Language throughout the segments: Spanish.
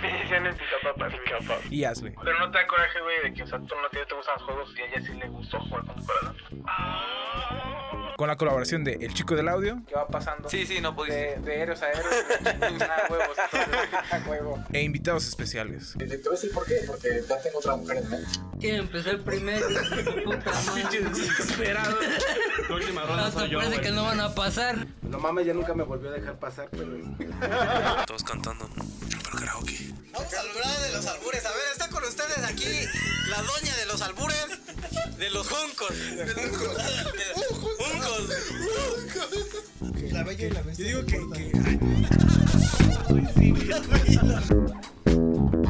Me decían el pica papas. y Ashley. Pero no te da coraje, güey, de que, o sea, tú no te, te gustan los juegos y a ella sí le gustó jugar con tu corazón. Con la colaboración de El Chico del Audio ¿Qué va pasando? Sí, sí, no pudiste. De, de héroes a héroes, a huevos, huevo. e invitados especiales. Te voy a decir por qué, porque ya tengo otra mujer en mente. ¿Quién empezó el primero? Puta madre. Desesperado. Próxima ronda soy yo, parece que no van a pasar. No mames, ya nunca me volvió a dejar pasar, pero... Todos cantando. Karaoke. Vamos a hablar de los albures. A ver, está con ustedes aquí la doña de los albures, de los juncos. De los juncos. La bella y la bestia. Yo digo que,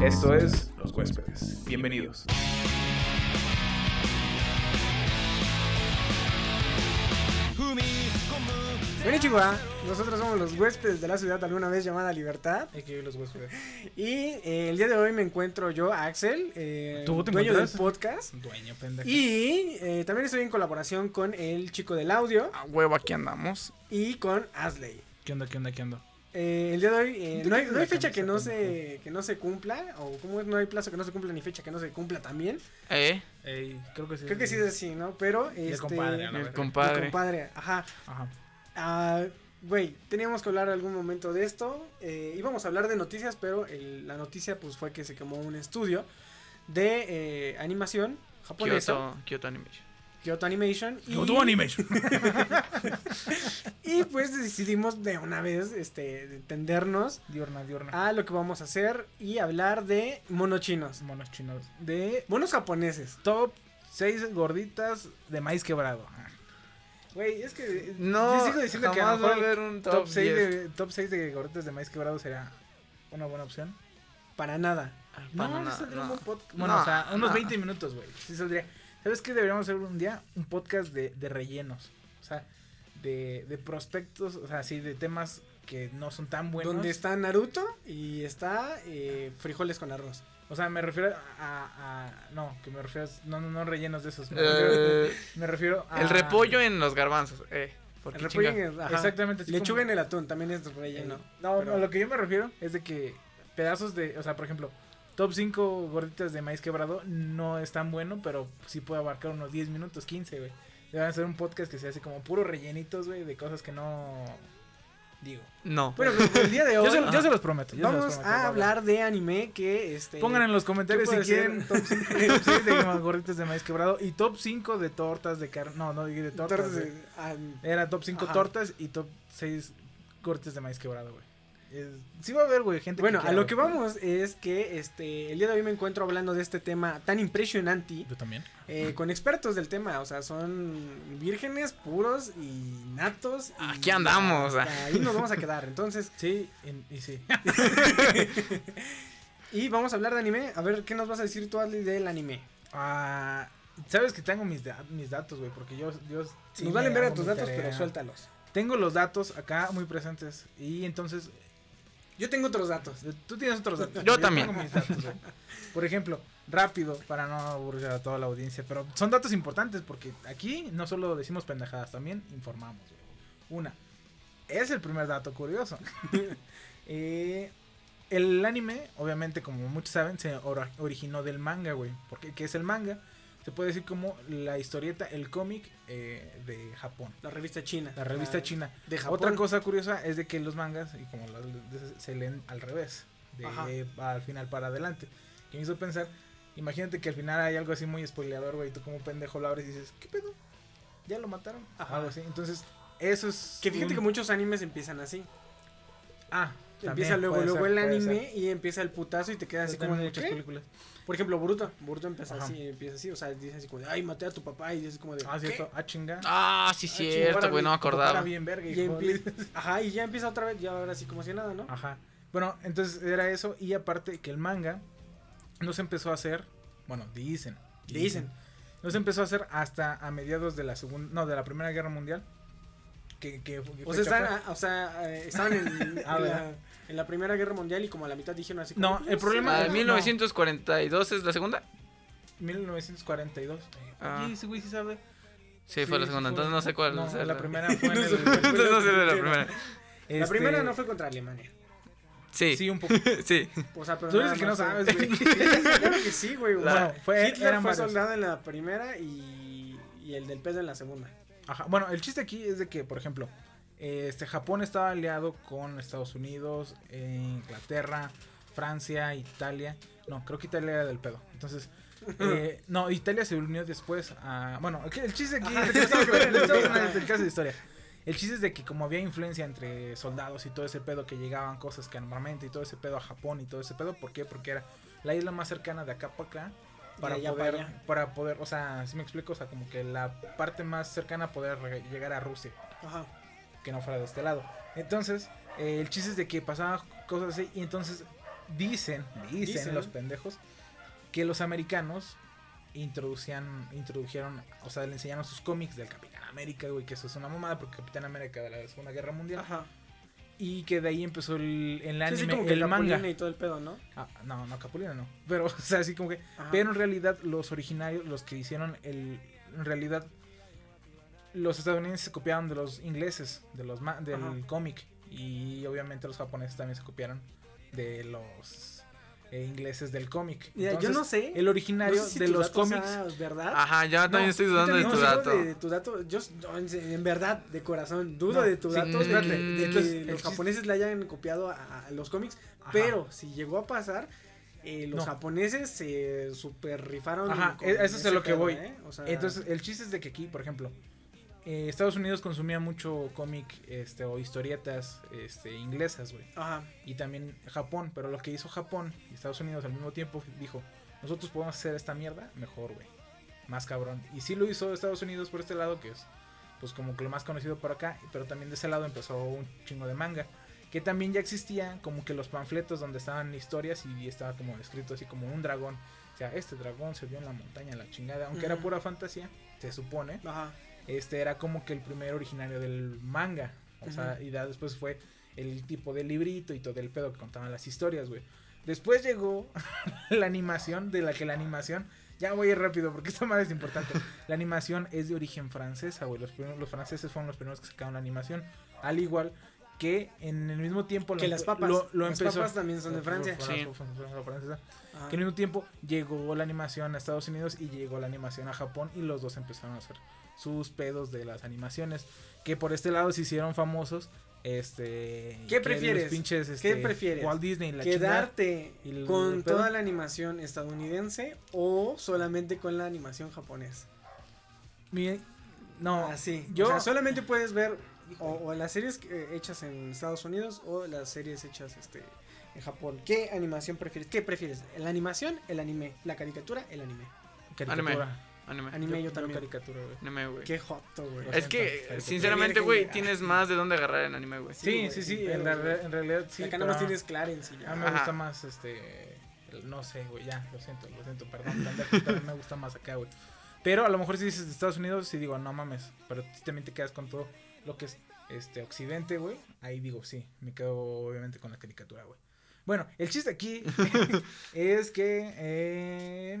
Esto es Los Huéspedes. Bienvenidos. Konnichiwa, nosotros somos los huéspedes de la ciudad alguna vez llamada Libertad. Hay que ir los huéspedes. Y eh, el día de hoy me encuentro yo, Axel, eh, ¿Tú te dueño del podcast. Dueño, pendejo. Y eh, también estoy en colaboración con el chico del audio A huevo, aquí andamos. y con Asley. ¿Qué onda, qué onda, qué onda? Eh, el día de hoy eh, no, hay, no fecha que no, se, que no se cumpla, o como es, no hay plazo que no se cumpla ni fecha que no se cumpla también. ¿Eh? Creo que sí. Creo que sí es así, ¿no? Pero Y el este, compadre, la El compadre. compadre, ajá. Ajá. Ah, Güey, teníamos que hablar algún momento de esto. Eh, íbamos a hablar de noticias, pero el- la noticia pues fue que se quemó un estudio de eh, animación japonesa, Kyoto, Kyoto Animation. Kyoto Animation. Y, Kyoto Animation. y pues decidimos de una vez este, de tendernos diurna, diurna. a lo que vamos a hacer y hablar de monochinos. Monos chinos. De Monos japoneses. top 6 gorditas de maíz quebrado. Güey, es que. No, yo sigo diciendo que a lo va a mejor haber un top, top 6 10. de, top 6 de gorditas de maíz quebrado sería una buena opción. Para nada. No, Para no, nada, saldría un no. buen podcast. Bueno, No, o sea, unos no. 20 minutos, güey. Sí saldría. ¿Sabes qué? Deberíamos hacer un día un podcast de, de rellenos. O sea, de, de prospectos, o sea, sí, de temas que no son tan buenos. Donde está Naruto y está eh, frijoles con arroz. O sea, me refiero a, a- No, que me refiero a... No, no, no rellenos de esos. Me, Eh, refiero, me refiero a... el repollo en los garbanzos. Eh, porque El repollo en el- ajá. Exactamente, Lechuga como- en el atún también es relleno. No, pero- a lo que yo me refiero es de que pedazos de, o sea, por ejemplo, top 5 gorditas de maíz quebrado no es tan bueno, pero sí puede abarcar unos 10 minutos, 15, güey. Deben hacer un podcast que se hace como puro rellenitos, güey, de cosas que no digo. No. Bueno, pero el día de hoy Yo se, yo se los prometo. yo se los vamos prometo, a hablar de anime que este Pongan en los comentarios ¿qué si quieren top 5 de gorditas de maíz quebrado y top 5 de tortas de carne. No, no, de tortas. tortas güey. de- ah, Era top 5 Ajá. tortas y top 6 gorditas de maíz quebrado, güey. Es- Sí va a haber, güey, gente Bueno, a lo que vamos es que este el día de hoy me encuentro hablando de este tema tan impresionante Yo también. eh, con expertos del tema, o sea, son vírgenes puros y natos. y Aquí andamos, hasta Ahí nos vamos a quedar. Entonces, Sí, en- y sí. y vamos a hablar de anime. A ver, ¿qué nos vas a decir tú, Adley, del anime? Ah, Sabes que tengo mis, da- mis datos, güey, porque yo... yo sí nos valen ver a tus datos, tarea. pero suéltalos. Tengo los datos acá muy presentes y entonces... Yo tengo otros datos. Tú tienes otros datos. Yo también. tengo mis datos, güey. Por ejemplo, rápido, para no aburrir a toda la audiencia, pero son datos importantes porque aquí no solo decimos pendejadas, también informamos. Una, es el primer dato curioso. Eh, el anime, obviamente, como muchos saben, se originó del manga, güey. Porque ¿qué es el manga? Se puede decir como la historieta, el cómic eh, de Japón. La revista china. La revista Ah, china. De Japón. Otra cosa curiosa es de que los mangas, y como de- se leen al revés, de al final para adelante. Que me hizo pensar, imagínate que al final hay algo así muy spoileador, güey, tú como pendejo lo abres y dices, ¿qué pedo? ¿Ya lo mataron? Ajá. Algo así. Entonces, eso es... Que fíjate un- que muchos animes empiezan así. Ah, empieza luego, luego ser, el anime y empieza el putazo y te quedas así como de muchas ¿qué? películas. Por ejemplo, Boruto. Boruto empieza Ajá. así, empieza así. O sea, dice así como de, ay, maté a tu papá. Y dices como de, Ah, ¿qué? cierto. Ah, chinga. Ah, sí, chinga, cierto, güey, no me acordaba. era bien verga, Y Ajá, y ya empieza otra vez, ya ahora sí como si nada, ¿no? Ajá. Bueno, entonces era eso. Y aparte que el manga no se empezó a hacer. Bueno, dicen. Dicen. No se empezó a hacer hasta a mediados de la segunda, no, de la Primera Guerra Mundial. Que, que, que O sea, están, fue? o sea, eh, estaban en, en Ah, la. En la Primera Guerra Mundial y como a la mitad dijeron así. como, No, el problema- no. 1942 es la segunda. 1942. Ah. Sí, ese güey sí sabe. Sí, fue la segunda, fue- entonces no sé cuál. No, la primera fue en No el. sé. Entonces no sé de la primera. La Este, primera no fue contra Alemania. Sí, Sí, un poco. sí. O sea, pero Tú eres el que no sabes, güey. Claro que sí, güey. o La- sea, fue- Hitler fue varios. soldado en la primera y, y el del pedo en la segunda. Ajá. Bueno, el chiste aquí es de que, por ejemplo, este Japón estaba aliado con Estados Unidos, eh, Inglaterra, Francia, Italia. No, creo que Italia era del pedo. Entonces, eh, no, Italia se unió después a. Bueno, el chiste aquí el caso de historia. El chiste es de que como había influencia entre soldados y todo ese pedo que llegaban cosas que armamento y todo ese pedo a Japón y todo ese pedo, ¿por qué? Porque era la isla más cercana de acá para acá para poder para poder, o sea, si me explico, o sea, como que la parte más cercana a poder llegar a Rusia, Ajá. Que no fuera de este lado. Entonces, eh, el chiste es de que pasaban cosas así y entonces dicen, dicen, Dicen. los pendejos que los americanos introducían introdujeron, o sea, le enseñaron sus cómics del Capitán América, güey, que eso es una mamada porque Capitán América de la Segunda Guerra Mundial Ajá. y que de ahí empezó el, el Sí, anime, sí, como que el manga. Capulina y todo el pedo, ¿no? Ah, no, no, Capulina no. Pero, o sea, así como que. Ajá. Pero en realidad, los originarios, los que hicieron el. En realidad, los estadounidenses se copiaron de los ingleses, de los ma- del cómic. Y obviamente los japoneses también se copiaron de los eh, ingleses del cómic. Mira, yo no sé. El originario No sé si de tu los cómics. sea ¿Verdad? Ajá, yo también No, estoy dudando de también tu No, dato. dudo de tu dato. Yo, en, verdad, de corazón, dudo No, de tu sí, dato. de, espérate, que- de entonces, que los japoneses le hayan copiado a, a los cómics. Ajá. Pero si llegó a pasar, eh, los No. japoneses se super rifaron. Ajá, e- eso es a lo que pedo, voy. ¿eh? O sea, Entonces, el chiste es de que aquí, por ejemplo, eh, Estados Unidos consumía mucho cómic este, o historietas este, inglesas, güey. Ajá. y también Japón, pero lo que hizo Japón y Estados Unidos al mismo tiempo dijo, nosotros podemos hacer esta mierda mejor, güey, más cabrón. Y sí lo hizo Estados Unidos por este lado, que es pues como que lo más conocido por acá, pero también de ese lado empezó un chingo de manga, que también ya existía como que los panfletos donde estaban historias y estaba como escrito así como un dragón. O sea, este dragón se vio en la montaña, la chingada, aunque era pura fantasía, se supone Ajá. Este era como que el primer originario del manga. O sea, y ya después fue el tipo de librito y todo el pedo que contaban las historias, güey. Después llegó la animación, de la que la animación, ya voy a ir rápido porque esta madre es importante. La animación es de origen francesa, güey. Los, primeros- los franceses fueron los primeros que sacaron la animación. Al igual que en el mismo tiempo lo Que las empe- papas. lo, lo las empezó. papas también son de Francia. Sí. Ajá. que al mismo tiempo llegó la animación a Estados Unidos y llegó la animación a Japón y los dos empezaron a hacer sus pedos de las animaciones que por este lado se hicieron famosos este ¿Qué que prefieres? los pinches, ¿Qué este, prefieres? Walt Disney la chingada. ¿Quedarte el- con toda la animación estadounidense o solamente con la animación japonesa? Mi- no Así. yo O sea, solamente puedes ver o, o las series eh, hechas en Estados Unidos o las series hechas este en Japón. ¿Qué animación prefieres? ¿Qué prefieres? ¿La animación? ¿El anime? ¿La caricatura? El anime. caricatura. Anime. Anime yo, también. caricatura güey Anime, güey. Qué joto, güey. Es que, sinceramente, güey, tienes más de dónde agarrar en anime, güey. sí sí sí en, realidad sí Acá nada más tienes Clarence y ya. a mí me gusta más este el- no sé güey ya lo siento lo siento perdón mí me gusta más acá güey pero a lo mejor si dices de Estados Unidos sí digo no mames pero tú también te quedas con todo lo que es este occidente güey ahí digo sí me quedo obviamente con la caricatura güey bueno el chiste aquí es que eh,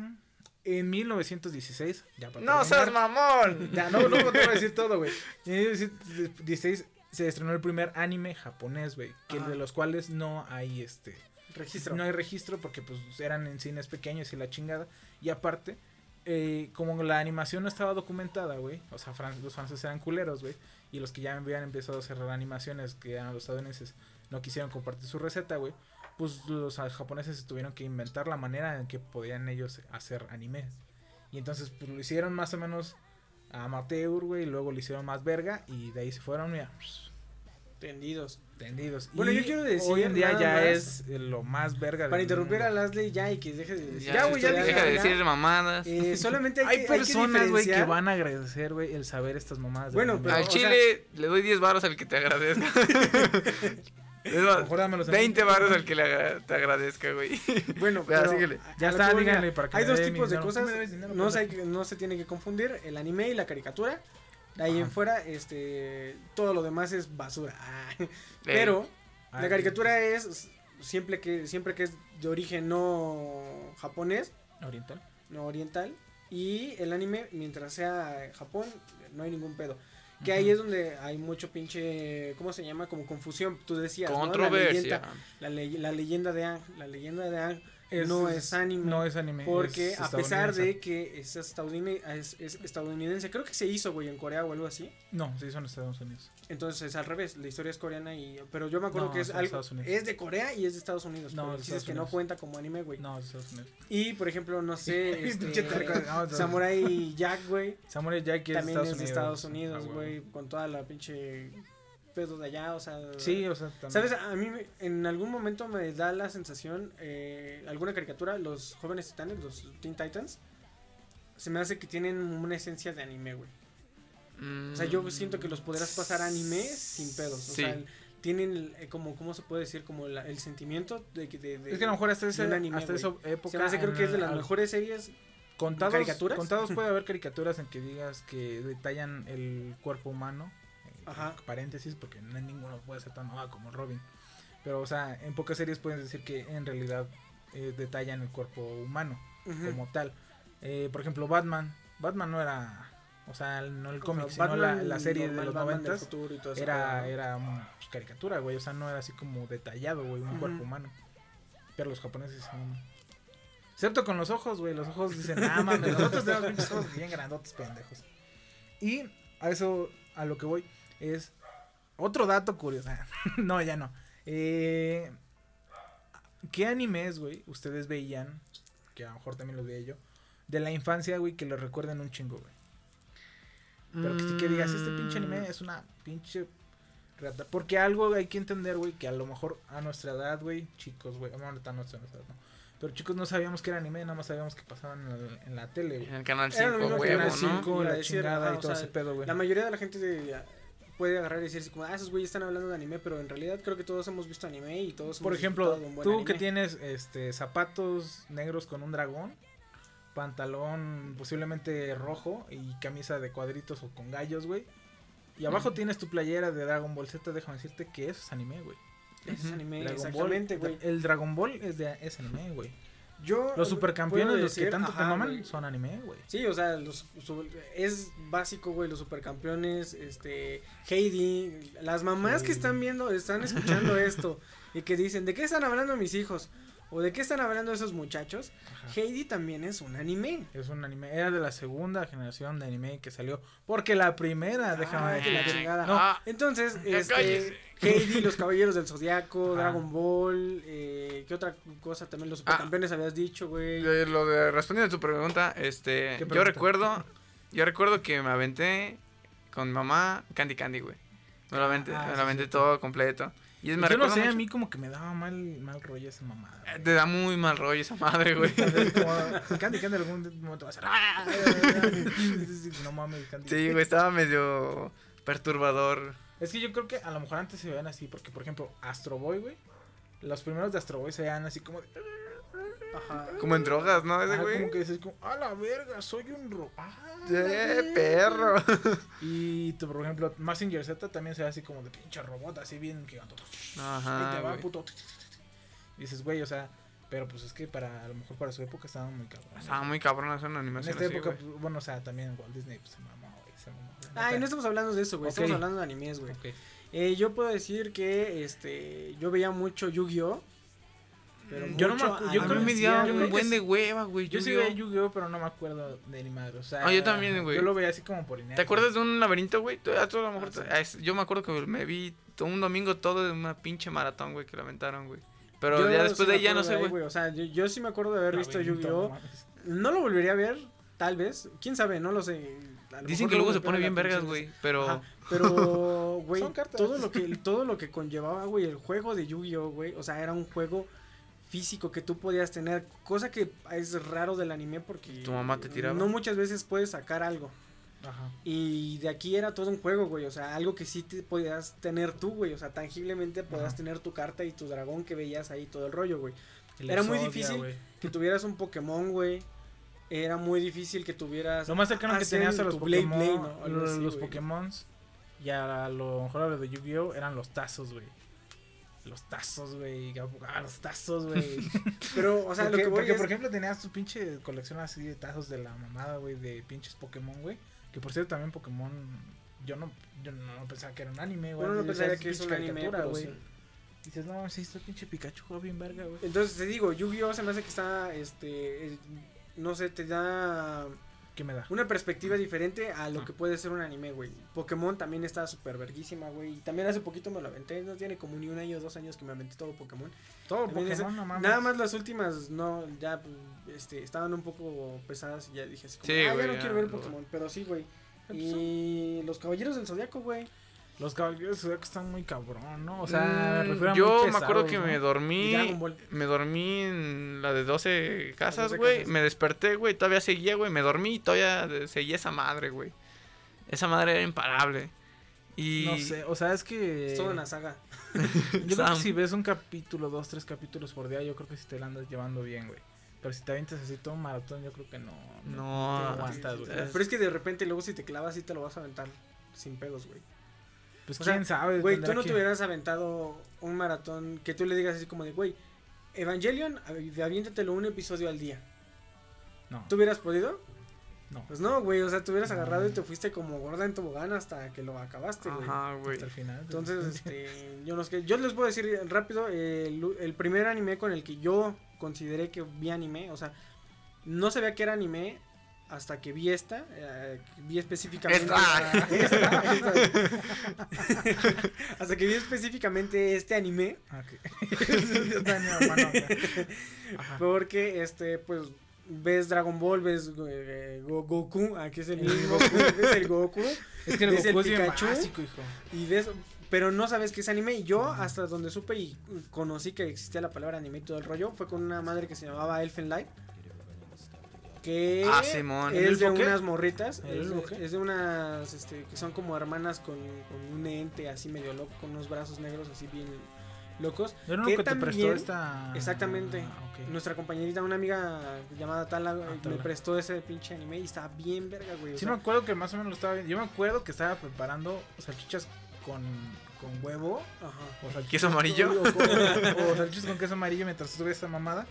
en 1916 ya para ¡No seas mamón! ya, no, no te voy a decir todo, güey. En 1916 se estrenó el primer anime japonés, güey. Que de los cuales no hay este. Registro. No hay registro porque pues eran en cines pequeños y la chingada. Y aparte, eh, como la animación no estaba documentada, güey. O sea, fran- los franceses eran culeros, güey. Y los que ya habían empezado a hacer animaciones, que eran los estadounidenses, no quisieron compartir su receta, güey. Pues los japoneses tuvieron que inventar la manera en que podían ellos hacer animes. Y entonces pues lo hicieron más o menos amateur, güey. Y luego lo hicieron más verga. Y de ahí se fueron, mira, Tendidos. tendidos. Bueno, Y yo quiero decir Hoy en día ya más- es eh, lo más verga Para interrumpir a mundo. Leslie ya y que deje de decir. Ya, güey, ya deja dije, de ya. decir mamadas. Eh, solamente hay, que, personas, güey, que van a agradecer, güey, el saber estas mamadas. Bueno, pero- Al o chile le doy 10 baros al que te agradezca. Más, mejor dámelos a 20 mí. baros al que le te agradezca, güey. Bueno, Ya, pero Ya está, díganle para que Hay dos tipos de cosas. No, se, no se tiene que confundir el anime y la caricatura. De ahí en fuera, este, todo lo demás es basura. Pero la caricatura es siempre que siempre que es de origen no japonés, Oriental. no oriental y el anime mientras sea Japón no hay ningún pedo. Que ahí es donde hay mucho pinche, ¿cómo se llama? Como confusión. Tú decías, ¿no? La Controversia. leyenda, la, la leyenda de Ang, la leyenda de Ang Es- no es anime. No es anime. Porque es a pesar estadounidense. de que es, estadounid- es, es estadounidense, creo que se hizo, güey, en Corea o algo así. No, sí, son Estados Unidos. Entonces es al revés, la historia es coreana y... Pero yo me acuerdo No, que es de algo... Estados. Es de Corea y es de Estados Unidos. No, de dices Estados que no cuenta como anime, güey. No, es Estados Unidos. Y, por ejemplo, no sé, este... Samurai Jack, güey. Samurai Jack es También de es de Estados Estados Unidos. Unidos, Ah, güey. Con toda la pinche pedo de allá, o sea... Sí, o sea, también. ¿Sabes? A mí en algún momento me da la sensación, eh, alguna caricatura, los jóvenes titanes, los Teen Titans, se me hace que tienen una esencia de anime, güey. O sea, yo siento que los podrás pasar anime sin pedos. O Sí. sea, el- tienen eh, como, ¿cómo se puede decir? Como la- el sentimiento de que... De, de- Es que a lo mejor hasta, ese, anime, hasta esa época. se me hace creo que es de las mejores series. Contados, ¿Caricaturas? contados puede haber caricaturas en que digas que detallan el cuerpo humano. Ajá. Paréntesis, porque no ninguno puede ser tan mamado como Robin. Pero, o sea, en pocas series puedes decir que en realidad eh, detallan el cuerpo humano como tal. Eh, por ejemplo, Batman. Batman no era. O sea, no el O cómic, sea, sino la, Batman la serie de los noventas. Era, era pues, caricatura, güey. O sea, no era así como detallado, güey, un cuerpo humano. Pero los japoneses no. Excepto con los ojos, güey. Los ojos dicen, ah, mames, nosotros tenemos pinches ojos bien grandotes, pendejos. Y a eso, a lo que voy, es otro dato curioso. no, ya no. Eh, ¿Qué animes, güey, ustedes veían? Que a lo mejor también los veía yo. De la infancia, güey, que les recuerden un chingo, güey. Pero que, sí que digas, este pinche anime es una pinche rata. Porque algo hay que entender, güey, que a lo mejor a nuestra edad, güey, chicos, güey, no, no tan nuestra edad, no. Pero chicos no sabíamos que era anime, nada más sabíamos que pasaban en la, en la tele, güey. En el canal Era lo 5, mismo que huevo, Canal ¿no? cinco. Cinco, Iba a la decir, chingada y todo sea, ese pedo, güey. La mayoría de la gente de- puede agarrar y decir así como, ah, esos güeyes están hablando de anime, pero en realidad creo que todos hemos visto anime y todos Por hemos ejemplo, un buen tú anime. que tienes este zapatos negros con un dragón, pantalón posiblemente rojo y camisa de cuadritos o con gallos, güey. Y abajo tienes tu playera de Dragon Ball Z, déjame decirte que eso es anime, güey. Ese es anime, Dragon exactamente, güey. El Dragon Ball es de es anime, güey. Yo Los supercampeones, los que decir, tanto te maman, son anime, güey. Sí, o sea, los, su- es básico, güey, los supercampeones, este, Heidi, las mamás que están viendo, están escuchando esto y que dicen, ¿de qué están hablando mis hijos? ¿O de qué están hablando esos muchachos? Ajá. Heidi también es un anime. Es un anime, era de la segunda generación de anime que salió. Porque la primera, déjame Ay, que la chingada. No, Ah, Entonces, este. Heidi, los Caballeros del Zodiaco, Ajá. Dragon Ball, eh, ¿qué otra cosa también? Los supercampeones habías dicho, güey. de lo de respondiendo a tu pregunta, este, ¿Qué yo recuerdo, yo recuerdo que me aventé con mi mamá Candy Candy, güey. Me lo aventé, Ah, me lo aventé sí. todo completo. Y es, me yo no sé, a mí como que me daba mal, mal rollo esa mamada. eh, güey. Te da muy mal rollo esa madre, güey. Como, Candy Candy en algún momento va a ser. "Ah". no mames, Candy. Sí, güey, estaba medio perturbador. Es que yo creo que a lo mejor antes se veían así, porque por ejemplo, Astro Boy, güey. Los primeros de Astro Boy se veían así como de. Ajá. Como en drogas, ¿no? Ese Ajá, güey. como que dices, como, a la verga, soy un ro. Ah, ¡Eh, perro! Y tú, por ejemplo, Massinger Z también se ve así como de pinche robot, así bien gigantoto. Ahí Ajá, te va, güey. puto. Y dices, güey, o sea, pero pues es que para, a lo mejor para su época estaban muy cabrón. Estaba muy una En animación esta así, época, güey. pues, bueno, o sea, también Walt Disney pues, se mamó. Ay, no estamos hablando de eso, güey. Estamos hablando de animes, güey. Eh, yo puedo decir que este yo veía mucho Yu-Gi-Oh! Pero Yo no me mucho acu- yo creo mí me que dio sí, un que buen sí. de hueva, güey. Yo sí Yu-Gi-Oh. veía Yu-Gi-Oh, pero no me acuerdo de ni madre, o sea. Ah, yo también, güey. Yo lo veía así como por ¿Te acuerdas de un laberinto, güey? A a lo mejor Ah, sí. Yo me acuerdo que me vi todo un domingo todo de una pinche maratón, güey, que lo aventaron, güey. Pero Yo ya sí después me de ahí ya no acuerdo sé, güey. O sea, yo, yo sí me acuerdo de haber visto Yu-Gi-Oh! No lo volvería a ver, tal vez. ¿Quién sabe? No lo sé. Dicen que luego se pone bien vergas, güey. Pero Ajá, pero, güey, todo lo que todo lo que conllevaba, güey, el juego de Yu-Gi-Oh, güey, o sea, era un juego físico que tú podías tener, cosa que es raro del anime porque Tu mamá te tiraba. No muchas veces puedes sacar algo. Ajá. Y de aquí era todo un juego, güey. O sea, algo que sí te podías tener tú, güey. O sea, tangiblemente podías Ajá. tener tu carta y tu dragón que veías ahí todo el rollo, güey. Era muy difícil. Que tuvieras un Pokémon, güey. Era muy difícil que tuvieras. Lo más cercano que tenías a los Blade Pokémon, Blade, ¿no? Algo los, así, los güey. Pokémon y a lo mejor a lo de Yu-Gi-Oh eran los tazos, güey. Los tazos, güey. Ah, los tazos, güey. Pero, o sea, porque, lo que voy porque, es- por ejemplo, tenías tu pinche colección así de tazos de la mamada, güey, de pinches Pokémon, güey. Que por cierto, también Pokémon. Yo no, yo no pensaba que era un anime, güey. Uno no Yo pensaría que es un pinche anime, caricatura, güey. Dices, no, sí, este pinche Pikachu juega bien verga, güey. Entonces te digo, Yu-Gi-Oh! se me hace que está, este, eh, no sé, te da ¿Qué me da? una perspectiva diferente a lo Ah. que puede ser un anime, güey. Pokémon también está súper verguísima, güey. Y también hace poquito me lo aventé, no tiene como ni un año o dos años que me aventé todo Pokémon. Todo También Pokémon, no mames. Nada más las últimas, no, ya, este, estaban un poco pesadas y ya dije así como, Sí, ah, ya no ya, quiero ver Pokémon, pero sí, güey. Y los Caballeros del Zodiaco, güey. Los caballeros están muy cabrón, ¿no? O sea, me Mm, refiero a yo me acuerdo que ¿no? me dormí. Me dormí en la de 12 casas, 12 güey. Me desperté, güey. Todavía seguía, güey. Me dormí y todavía seguía esa madre, güey. Esa madre era imparable. Y. No sé, o sea, es que. Es toda una saga. Yo creo que si ves un capítulo, dos, tres capítulos por día, yo creo que si te la andas llevando bien, güey. Pero si te avientas así todo un maratón, yo creo que no. No, te aguantas, güey. Pero es que de repente luego si te clavas sí te lo vas a aventar sin pedos, güey. Pues o sea, quién sabe. Güey, tú no que- te hubieras aventado un maratón que tú le digas así como de, güey, Evangelion, avi- aviéntatelo un episodio al día. No, ¿Tú hubieras podido? no. Pues no, güey, o sea, te hubieras No. agarrado y te fuiste como gorda en tobogán hasta que lo acabaste, güey. Ajá, güey. Hasta el final. Entonces, este, yo, no sé, yo les puedo decir rápido, el, el primer anime con el que yo consideré que vi anime, o sea, no sabía que era anime hasta que vi esta, eh, vi específicamente Esta. esta- esta. hasta que vi específicamente este anime, Ah, ok. Yo tenía la mano acá. Ajá. porque este, pues ves Dragon Ball, ves eh, Go- Goku, aquí es el mismo, ves el Goku Es que el ¿Ves el Goku es bien Pikachu? básico, hijo. y ves pero no sabes que es anime y yo hasta donde supe y conocí que existía la palabra anime y todo el rollo fue con una madre que se llamaba Elfen Light que Ah, Simón. es de unas morritas ¿El es de, qué? es de unas este, que son como hermanas con, con un ente así medio loco con unos brazos negros así bien locos Yo no que que te prestó esta. Exactamente. Ah. Nuestra compañerita, una amiga llamada Tala, güey, me Tala. prestó ese pinche anime y estaba bien verga, güey. o Sí sea, me acuerdo que más o menos lo estaba viendo. Yo me acuerdo que estaba preparando salchichas con, con huevo. ajá. O salchichas ¿Queso amarillo? O, o salchichas con queso amarillo mientras estuve esa mamada.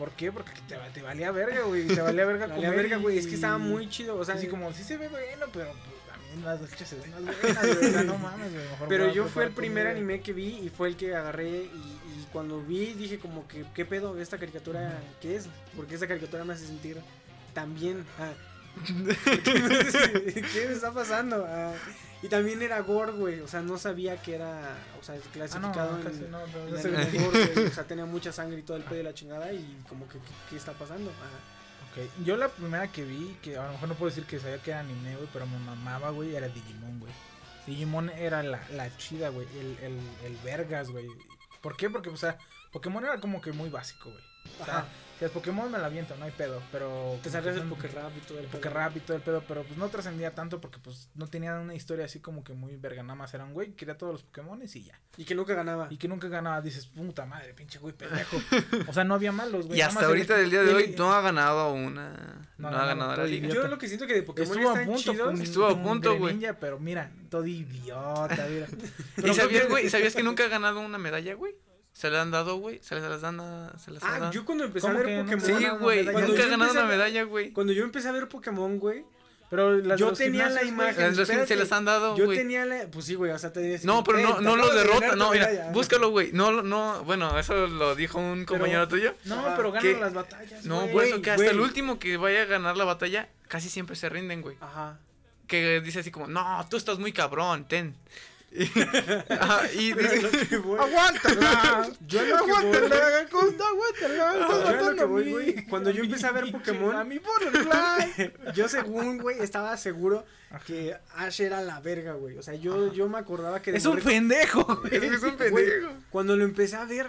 ¿Por qué? Porque te, te valía verga, güey. Te valía verga Valía comer verga, güey. Es que estaba muy chido. O sea, así como, sí se ve bueno, pero pues también las salchichas se ven más buenas, güey. O sea, no mames, güey. mejor Pero yo fue el primer anime que vi y fue el que agarré y, y cuando vi dije como que qué pedo esta caricatura qué es porque esta caricatura me hace sentir tan bien ah, ¿qué, me hace- qué me está pasando Ah, y también era gore güey o sea no sabía que era o sea Ah, no, clasificado en, no. no, en bien. gore, güey, o sea tenía mucha sangre y todo el pedo y la chingada y como que qué, está pasando Ah, Ok, Yo la primera que vi, que a lo mejor no puedo decir que sabía que era anime, güey, pero me mamaba, güey, era Digimon, güey. Digimon era la, la chida, güey, el, el, el vergas, güey. ¿Por qué? Porque, o sea, Pokémon era como que muy básico, güey. O sea, Ajá. Si es Pokémon me la aviento, no hay pedo, pero... te sabías el Pokérap y todo el pedo. Pokérap y todo el pedo, pero pues no trascendía tanto porque pues no tenían una historia así como que muy verga, nada más era un güey, quería todos los Pokémones y ya. y que nunca ganaba Y que nunca ganaba, dices, puta madre, pinche güey pendejo. O sea, no había malos, güey. Y hasta ahorita el- del día de hoy no ha ganado una. No No, ha ha ganado la liga. idiota. yo lo que siento que de Pokémon Estuvo a están punto Estuvo a punto, güey. Pero mira, todo idiota, mira. ¿Y sabías, que- güey? ¿Sabías que nunca ha ganado una medalla, güey? Se le han dado, güey. Se les las dan a. Se les han ah dado. yo cuando empecé a ¿Cómo ver? Pokémon Sí, güey. Nunca ha ganado una medalla, güey. Cuando yo empecé a ver Pokémon, güey, Pero las Yo tenía la imagen. Las se las han dado, yo tenía la. Pues sí, güey, o sea, te decía. No, pero no, "Ten, no lo derrota. No, mira, medalla". búscalo, güey. No, no, bueno, eso lo dijo un compañero tuyo. No, pero ganan las batallas. No, güey. por eso que hasta el último que vaya a ganar la batalla, casi siempre se rinden, güey. Ajá. Que dice así como, no, tú estás muy cabrón, ten. Y, Ajá, y Pero dice- ¡Aguántala! Yo lo ¡Aguántala! Costa, ¡Aguántala! Güey, cuando yo empecé a ver Pokémon- A mí Butterfly. Yo según, güey, estaba seguro que Ash era la verga, güey. O sea, yo, yo me acordaba que Es un pendejo, güey. es un pendejo. Cuando lo empecé a ver,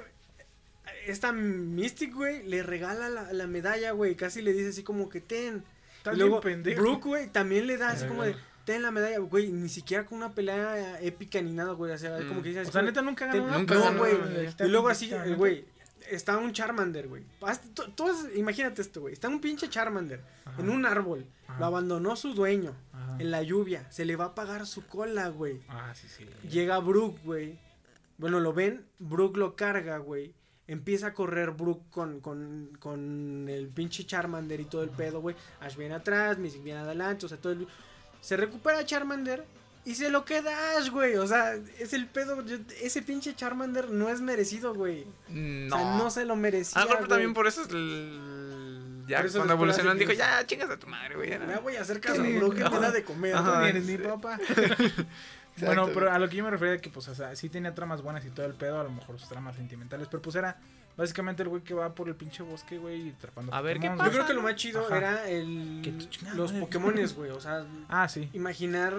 esta Mystic, güey, le regala la, la medalla, güey. Casi le dice así como que ten. Y luego, pendejo. Brooke, güey, también le da así como de. Ten la medalla, güey, ni siquiera con una pelea épica ni nada, güey, o sea, como que dice así O sea, como- neta nunca ganó. nunca no, ganó, güey. Y luego así, eh, güey, está un Charmander, güey. Imagínate esto, güey. Está un pinche Charmander Ajá. en un árbol. Ajá. Lo abandonó su dueño Ajá. en la lluvia. Se le va a apagar su cola, güey. Ah, sí, sí. Llega Brooke, güey. Bueno, lo ven, Brooke lo carga, güey. Empieza a correr Brooke con, con, con el pinche Charmander y todo el pedo, güey. Ash viene atrás, Mystic viene adelante, o sea, todo el... Se recupera Charmander y se lo queda Ash, güey. O sea, es el pedo. yo- ese pinche Charmander no es merecido, güey. No. O sea, no se lo merecía. A lo mejor güey. también por eso es el... Ya eso cuando hace dijo, ya, chingas a tu madre, güey. ya no". Me voy a hacer caso, Sí, bro, que me da de comer. Ajá. Eres mi papá. bueno, pero a lo que yo me refería que, pues, o sea, sí tenía tramas buenas y todo el pedo, a lo mejor sus tramas sentimentales, pero pues era básicamente el güey que va por el pinche bosque, güey, y atrapando A ver, ¿qué Pokémon, Yo pasa? güey. creo que lo más chido Ajá. era el los. Pokémones, güey. O sea, Ah, sí. imaginar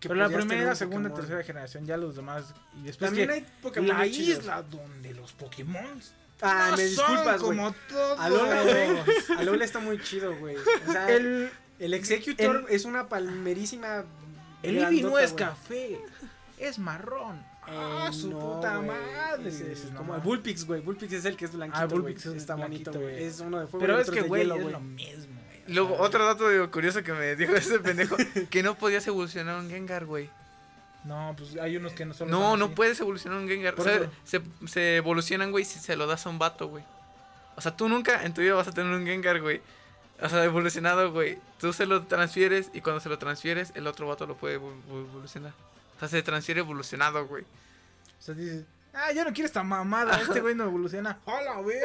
que Pero la primera, un segunda, Pokémon. tercera generación, ya los demás. Y después También que hay Pokémon la chidos. isla donde los Pokémon. Ah, no me disculpas, güey. como todos. Alola, güey. Alola está muy chido, güey. O sea, el, El, Executor es una palmerísima. el Eevee no es güey. café, es marrón. Ah, Eh, su no, puta güey. madre. Ese es Dices, no como el mames. Bullpix, güey. Bullpix es el que es blanquito. Ah. Bullpix es Está bonito, güey. Es uno de fuego. Pero y es que, de güey, es lo mismo, güey. Luego, otro dato digo, curioso que me dijo ese pendejo, que no podías evolucionar un Gengar, güey. No, pues hay unos que no son. No, no puedes evolucionar un Gengar. O sea, se, se evolucionan, güey, si se lo das a un vato, güey. O sea, tú nunca en tu vida vas a tener un Gengar, güey. O sea, evolucionado, güey. Tú se lo transfieres y cuando se lo transfieres, el otro vato lo puede evol- evolucionar. O sea, se transfiere evolucionado, güey. O sea, dices, ah, yo no quiero esta mamada. Este güey no evoluciona. Hola, güey.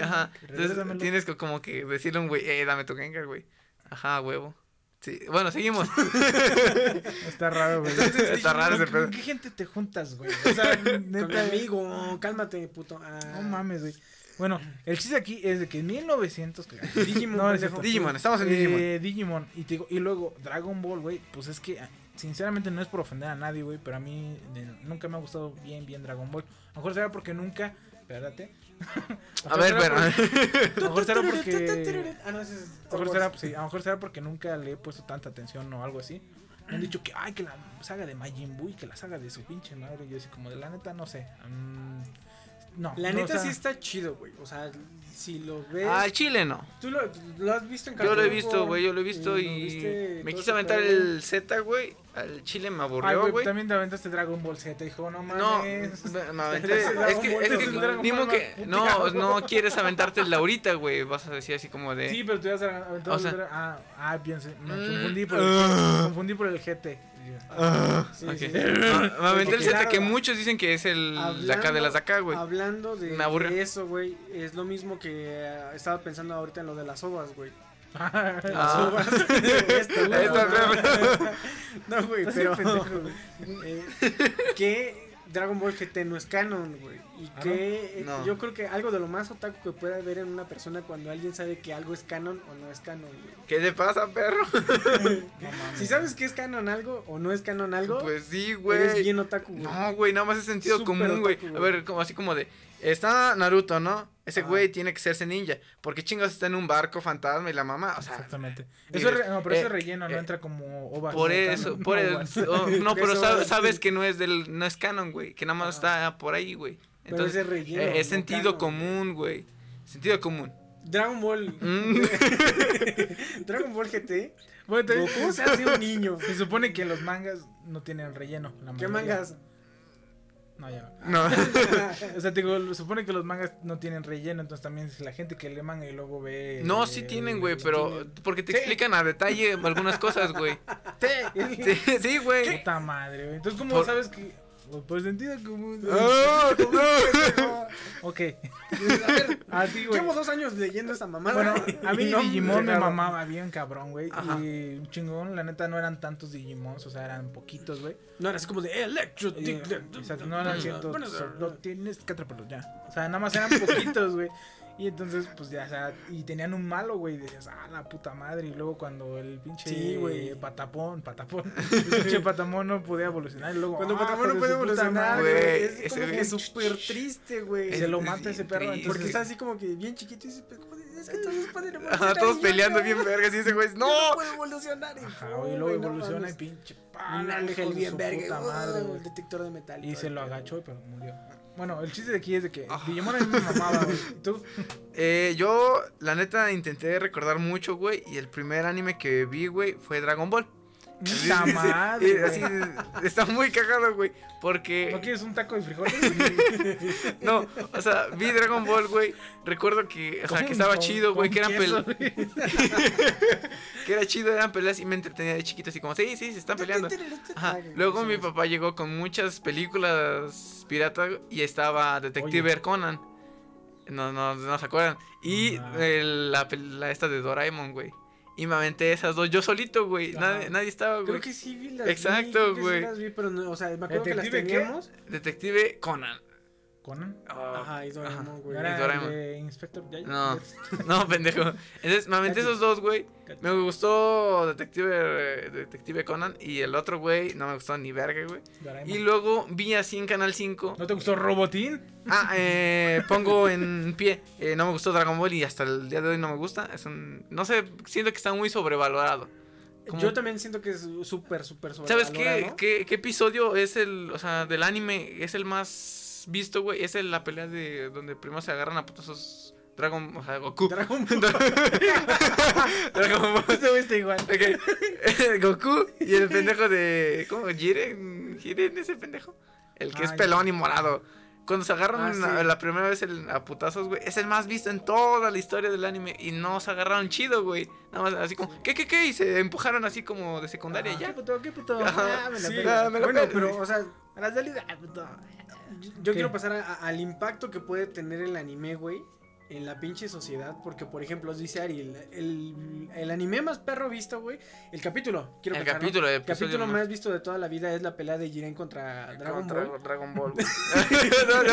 Ajá. Entonces tienes que como que decirle a un güey, eh, dame tu Gengar, güey. Ajá, huevo. Sí, bueno, seguimos. Está raro, güey. Está raro ese ¿Con pedo. qué gente te juntas, güey? O sea, Con mi neta, amigo. Cálmate, puto. Ah. No mames, güey. Bueno, el chiste aquí es de que en 1900. que- Digimon, No, es. Digimon, estamos en Eh, Digimon. Digimon. Y, te digo- y luego Dragon Ball, güey. Pues es que, sinceramente, no es por ofender a nadie, güey. Pero a mí nunca me ha gustado bien, bien Dragon Ball. A lo mejor será porque nunca. Espérate. A ver, pero... porque- A lo mejor será porque. Ah, no, ese es. A lo mejor será, sí, a lo mejor será porque nunca le he puesto tanta atención o algo así. Me han dicho que, ay, que la saga de Majin Buu y que la saga de su pinche madre. Y yo así como de la neta, no sé. mm, no. La no, neta o sea, sí está chido, güey. O sea, si lo ves. Ah, el chile no. Tú lo, lo has visto en Yo lo he visto, güey, yo lo he visto lo y viste me quise aventar el Z, güey. Al chile me aburrió, güey, también te aventaste Dragon Ball Z, hijo, no mames. No, me, aventé. Es que, es es que, Ball que no, no quieres aventarte el ahorita, güey. Vas a decir así como de. Sí, pero tú ya has aventado O sea- el Ah, ah, piense. Me Mm. confundí por el, me confundí por el GT. Sí, Ok. sí. Me, me aventé el Z, que muchos dicen que es el de acá de las de acá, güey. Hablando de, de eso, güey, es lo mismo que eh, estaba pensando ahorita en lo de las ovas, güey. Ah. Las ovas. Esto, güey, no, no, güey, Estás pero bien pendejo, güey. eh, que Dragon Ball GT no es canon, güey. Y ¿Ah, que eh, no? yo creo que algo de lo más otaku que puede haber en una persona cuando alguien sabe que algo es canon o no es canon, güey. ¿Qué te pasa, perro? No. Si sabes que es canon algo o no es canon algo, Pues sí, eres güey. bien otaku, güey. No, güey, nada más es sentido común, güey. A ver, como así como de. Está Naruto, ¿no? Ese güey tiene que serse ninja. ¿Por qué chingados está en un barco fantasma y la mamá? O sea, Exactamente. Eso es no, pero eh, eso es relleno, no eh, entra como ova. por eso, canon, por no, eso. ova. oh, no, pero sabes, que no es del, no es canon, güey. Que nada más está por ahí, güey. Pero Entonces, ese relleno, eh, es sentido canon, común, güey. Sentido común. Dragon Ball. Mm. Dragon Ball GT. Bueno, Goku se hace un niño. Se supone que los mangas no tienen relleno. la ¿Qué mangas? No, ya no. No. O sea, te digo, se supone que los mangas no tienen relleno, entonces también es la gente que lee manga y luego ve... No, eh, sí tienen, güey, pero porque te Sí. explican a detalle algunas cosas, güey. Sí, sí, güey. Puta madre, güey. Entonces, ¿cómo Por- sabes que...? Pues, Por sentido común. Ah, ok. A ver, A ti, güey. llevo dos años leyendo esa mamada. Bueno, a mí no Digimon me mamaba bien cabrón, güey. Ajá. Y un chingón, la neta no eran tantos Digimons, o sea, eran poquitos, güey. No, era así como de Electro. Y, Dick- Exacto, no eran cientos, Bueno, solo tienes que atraparlos ya. O sea, nada más eran poquitos, güey. Y entonces, pues ya, o sea, y tenían un malo, güey, decías, ah, la puta madre. Y luego cuando el pinche Sí, güey. patapón, patapón, el pinche patamón no podía evolucionar. Y luego, Cuando ah, Pokémon no puede evolucionar, güey. Es como que súper triste, güey. Se lo mata ese perro. Entonces, Porque está así como que bien chiquito y dice, "Pero, joder, es que todos pueden evolucionar. Ajá, todos yo peleando no". bien vergas y ese güey, ¡no! no puedo evolucionar. Y, Ajá, y luego evoluciona y pinche Un ángel bien verga. madre, el detector de metal. Y se lo agachó, pero murió. Bueno, el chiste de aquí es de que Ah. Digimon a mí me mamaba, güey. ¿Y tú? Eh, yo, la neta, intenté recordar mucho, güey. Y el primer anime que vi, güey, fue Dragon Ball. Puta Sí, madre, así, está muy cagado, güey. Porque. ¿No quieres un taco de frijoles? No, o sea, vi Dragon Ball, güey. Recuerdo que, o sea, que estaba chido, güey, que eran peleas. que era chido, eran peleas y me entretenía de chiquito, así como, sí, sí, se están peleando. Ajá. Luego mi papá llegó con muchas películas pirata y estaba Detective. Conan. No, no, no se acuerdan. Y el- la, pel- la esta de Doraemon, güey. Y me aventé esas dos yo solito, güey. Nadie, nadie estaba, güey. Creo que sí vi las Exacto, vi, que sí güey. las vi, pero no, o sea, me acuerdo que las ¿Detective qué? teníamos. Detective Conan. ¿Conan? Oh, Ajá, y Doraemon, güey. ¿No era Doraemon. de Inspector Gadget? No. No, pendejo. Entonces me aventé esos dos, güey. Me gustó Detective, Detective Conan y el otro, güey, no me gustó ni verga, güey. Doraemon. Y luego vi así en Canal 5. ¿No te gustó Robotín? Ah, eh, pongo en pie. eh, no me gustó Dragon Ball y hasta el día de hoy no me gusta. Es un. No sé, siento que está muy sobrevalorado. Como- Yo también siento que es súper, súper ¿Sabes qué, sobrevalorado. qué, qué episodio es el. O sea, del anime es el más visto, güey? Es el- la pelea de donde primero se agarran a putazos Dragon. O sea, Goku. Dragon Dragon Ball. Este güey está igual. Ok. Goku y el pendejo de. ¿Cómo? ¿Jiren? ¿Jiren es el pendejo? El que es Ah, ya. pelón y morado. Cuando se agarran Ah, sí. la, la primera vez el- a putazos, güey, es el más visto en toda la historia del anime. Y no se agarraron chido, güey. Nada más así como, ¿qué, qué, qué? Y se empujaron así como de secundaria Ah, ya. ¿Qué puto? ¿Qué puto? Ah, me la Sí, pela. Ah, me la bueno, pela. pero, o sea, A la salida, ah, puto. yo, quiero pasar a- a- al impacto que puede tener el anime, güey, en la pinche sociedad. Porque, por ejemplo, dice Ari, el, el, el anime más perro visto, güey, el capítulo, quiero El pensar, ¿no? capítulo, el El capítulo más visto de toda la vida es la pelea de Jiren contra Dragon Contra Ball. Dragon Ball. güey. no, no.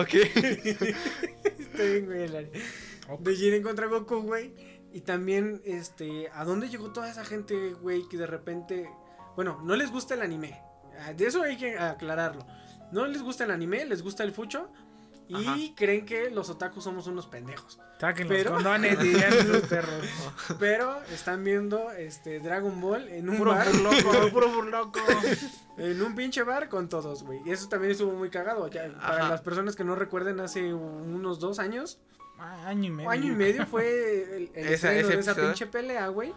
ok. Está bien, güey, el Ari. De Jiren contra Goku, güey. Y también, este, ¿a dónde llegó toda esa gente, güey, que de repente, bueno, no les gusta el anime? Ah, De eso hay que aclararlo. No les gusta el anime, les gusta el fucho. Y Ajá. creen que los otakus somos unos pendejos. Saquen Pero- los condones, dirían esos perros. Pero están viendo este Dragon Ball en un Puro bar. burloco, puro burloco. En un pinche bar con todos, güey. Y eso también estuvo muy cagado. ya, para las personas que no recuerden, hace unos dos años, Ah, Año y medio. año y medio fue el, el Esa- estreno ese de esa pinche pelea, güey.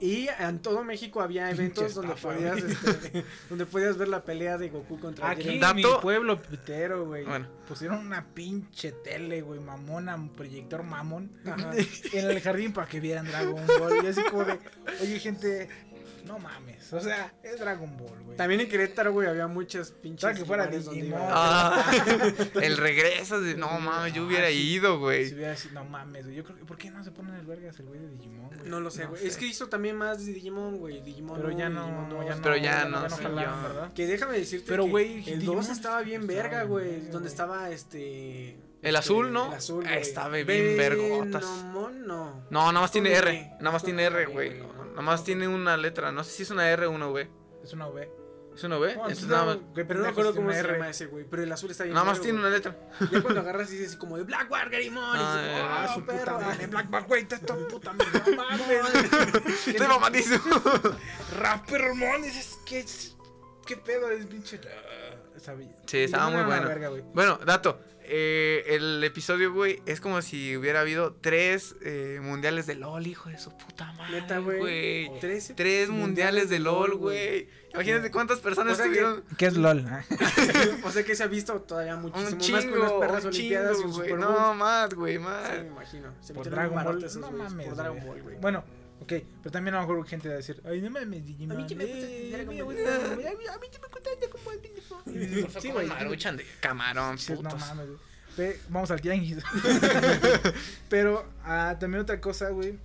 Y en todo México había eventos Pinche donde estafa, podías, este, donde podías ver la pelea de Goku contra Aquí en mi pueblo pitero, güey. Bueno. Pusieron una pinche tele, güey, mamona, un proyector mamón. Ajá. En el jardín para que vieran Dragon Ball. Y así como de, oye, gente, no mames. O sea, es Dragon Ball, güey. También en Querétaro, güey, había muchas pinches. Sabes que fuera Digimon. iba- Ah, el regreso de. No mames, yo hubiera Ah, ido, güey. Si hubiera sido, no mames, güey. Yo creo que, ¿por qué no se ponen el vergas el güey de Digimon, güey? No lo sé, güey. Es que hizo también más de Digimon, güey. Digimon. Pero ya no, Digimon dos. ya no. Pero ya no, jalaron, ya. ¿verdad? Que déjame decirte Pero, que güey, el Digimon 2 estaba bien estaba verga, güey. Donde estaba este. El azul, ¿no? El azul, Ah, güey. estaba bien vergotas. No. No, nada más tiene R. Nada más tiene R, güey. Nada más tiene una letra. No sé si es una R o una V. Es una V. ¿Es una V? No, Entonces nada más. güey, Pero no me acuerdo cómo se R. llama ese, güey. Pero el azul está bien Nada más tiene una letra. Ya cuando agarras y dices como de Black. Ah, dices, eh, "Oh, su perro". puta madre. Black Ball, güey, te esta puta mames. Estoy mamadísimo. Rappermon, dices, ¿qué, qué pedo es pinche? Está bien. Sí, estaba muy bueno. Bueno, dato. Eh, el episodio, güey, es como si hubiera habido tres eh, mundiales de LOL, hijo de su puta madre. Neta, güey. güey. Trece Tres mundiales de LOL, güey. Imagínate cuántas personas O sea que- estuvieron. ¿Qué es LOL? o sea que se ha visto todavía Un muchísimo chingo, más con las perras un olimpiadas y chingo, un güey. Super No, más, güey, Sí, más. me imagino. Se Por metieron Dragon un Ball. esos No mames. Por Dragon. Ball, güey. Bueno, ok. Pero también a lo mejor gente va a decir, ay, no mames, Digimon. A mí que me gusta a mí me gusta que me gusta Dragon Ball, pendejo. Sí, güey. Maruchan de camarón, Sí, no putos. mames, güey. Vamos al tianguis. Pero ah, también otra cosa, güey,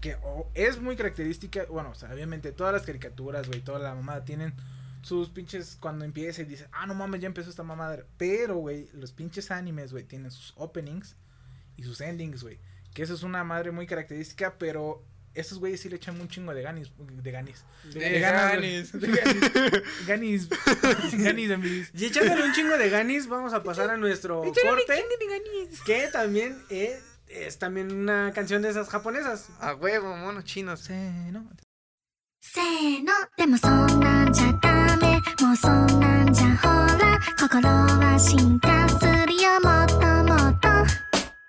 que es muy característica, bueno, o sea, obviamente todas las caricaturas, güey, toda la mamada tienen sus pinches cuando empieza y dices, ah, no mames, ya empezó esta mamadera. Pero, güey, los pinches animes, güey, tienen sus openings y sus endings, güey. Que eso es una madre muy característica, pero estos güeyes sí le echan un chingo de ganis. De ganis. De, de ganis. De ganis. Ganis. ganis, amigos. Y echándole un chingo de ganis, vamos a pasar a nuestro corte. Que también es, es, también una canción de esas japonesas. A huevo, monos chinos. Se no. Se no. Demo sonan ja dame. Mo sonan ja hora. Kokoro wa shinkai.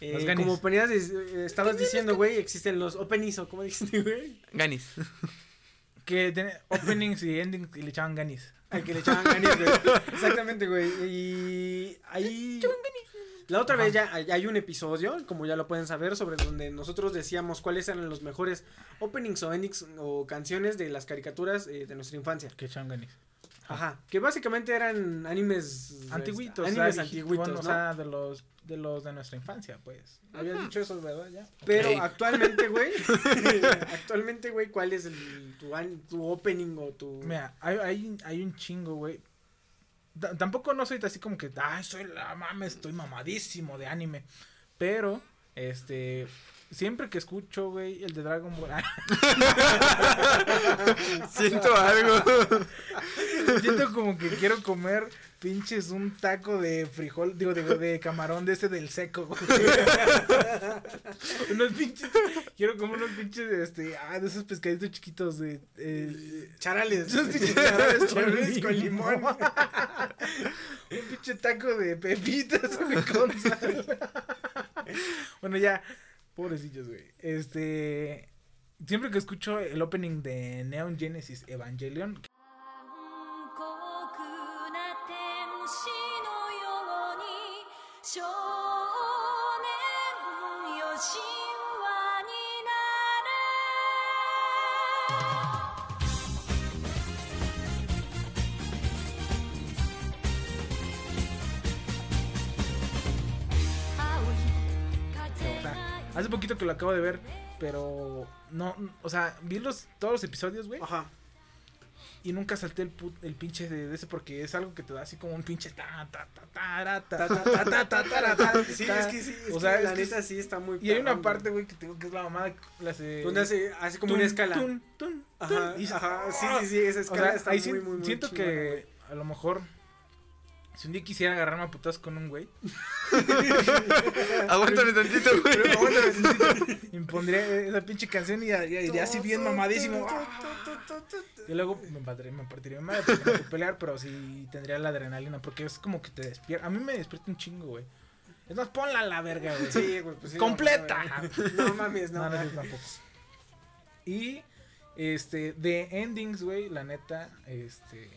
eh, Los ganis. como ponías, eh, estabas diciendo, güey, existen los openings o como dijiste, güey. Ganis. Que tiene openings y endings y le echaban ganis. Al que le echaban ganis, güey. Exactamente, güey. Y ahí. La otra vez ya hay hay un episodio, como ya lo pueden saber, sobre donde nosotros decíamos cuáles eran los mejores openings o endings o canciones de las caricaturas eh, de nuestra infancia. Que echaban ganis. Ajá. Que básicamente eran animes. Antiguitos. Animes o sea, antiguitos, bueno, ¿no? O sea, de los, de los de nuestra infancia, pues. Habías dicho eso, ¿verdad? Ya. Pero actualmente, güey. actualmente, güey, ¿cuál es el, tu, an- tu opening o tu. Mira, hay, hay, hay un chingo, güey. Ta- Tampoco no soy así como que, ay, soy la mames, estoy mamadísimo de anime. Pero, este, siempre que escucho, güey, el de Dragon Ball. Siento algo. Siento como que quiero comer pinches un taco de frijol, digo, de, de camarón de ese del seco, güey. unos pinches, quiero comer unos pinches, este, ah, de esos pescaditos chiquitos de, eh, Charales. esos pinches charales Charales con limón. un pinche taco de pepitas, güey, con sal. bueno, ya, pobrecillos, güey. Este, siempre que escucho el opening de Neon Genesis Evangelion, 少年よ神話になれ O sea, hace poquito que lo acabo de ver, pero no, o sea, vi los, todos los episodios, güey, Ajá. y nunca salté el, put- el pinche de, de ese porque es algo que te da así como un pinche ta, ta, ta, ta, ta, ta, ta, ta, ta, ta, ta, ta, Sí, ta. es que sí. Es O o sea, es la que neta es- sí está muy. Y hay una parte, güey. que tengo que es la mamada, la hace... Donde hace, hace como tun, una escala. tun, tun, Ajá, y ajá, sí, "Ah". sí, sí, esa O escala sea, está ahí muy, sí- muy, muy siento chingona, que güey. a lo mejor si un día quisiera agarrarme a putas con un güey, Aguántame tantito, güey. pero aguántame tantito, impondría esa pinche canción y ya- ya iría así bien mamadísimo. ¡Ah! Y luego me partiría, me partiría madre porque no puedo pelear, pero sí tendría la adrenalina porque es como que te despierta. A mí me despierta un chingo, güey. Es más, ponla a la verga, güey. Sí, güey, pues sí. ¡Completa! No, no mames, no. No, tampoco. Y, este, de endings, güey, la neta, este,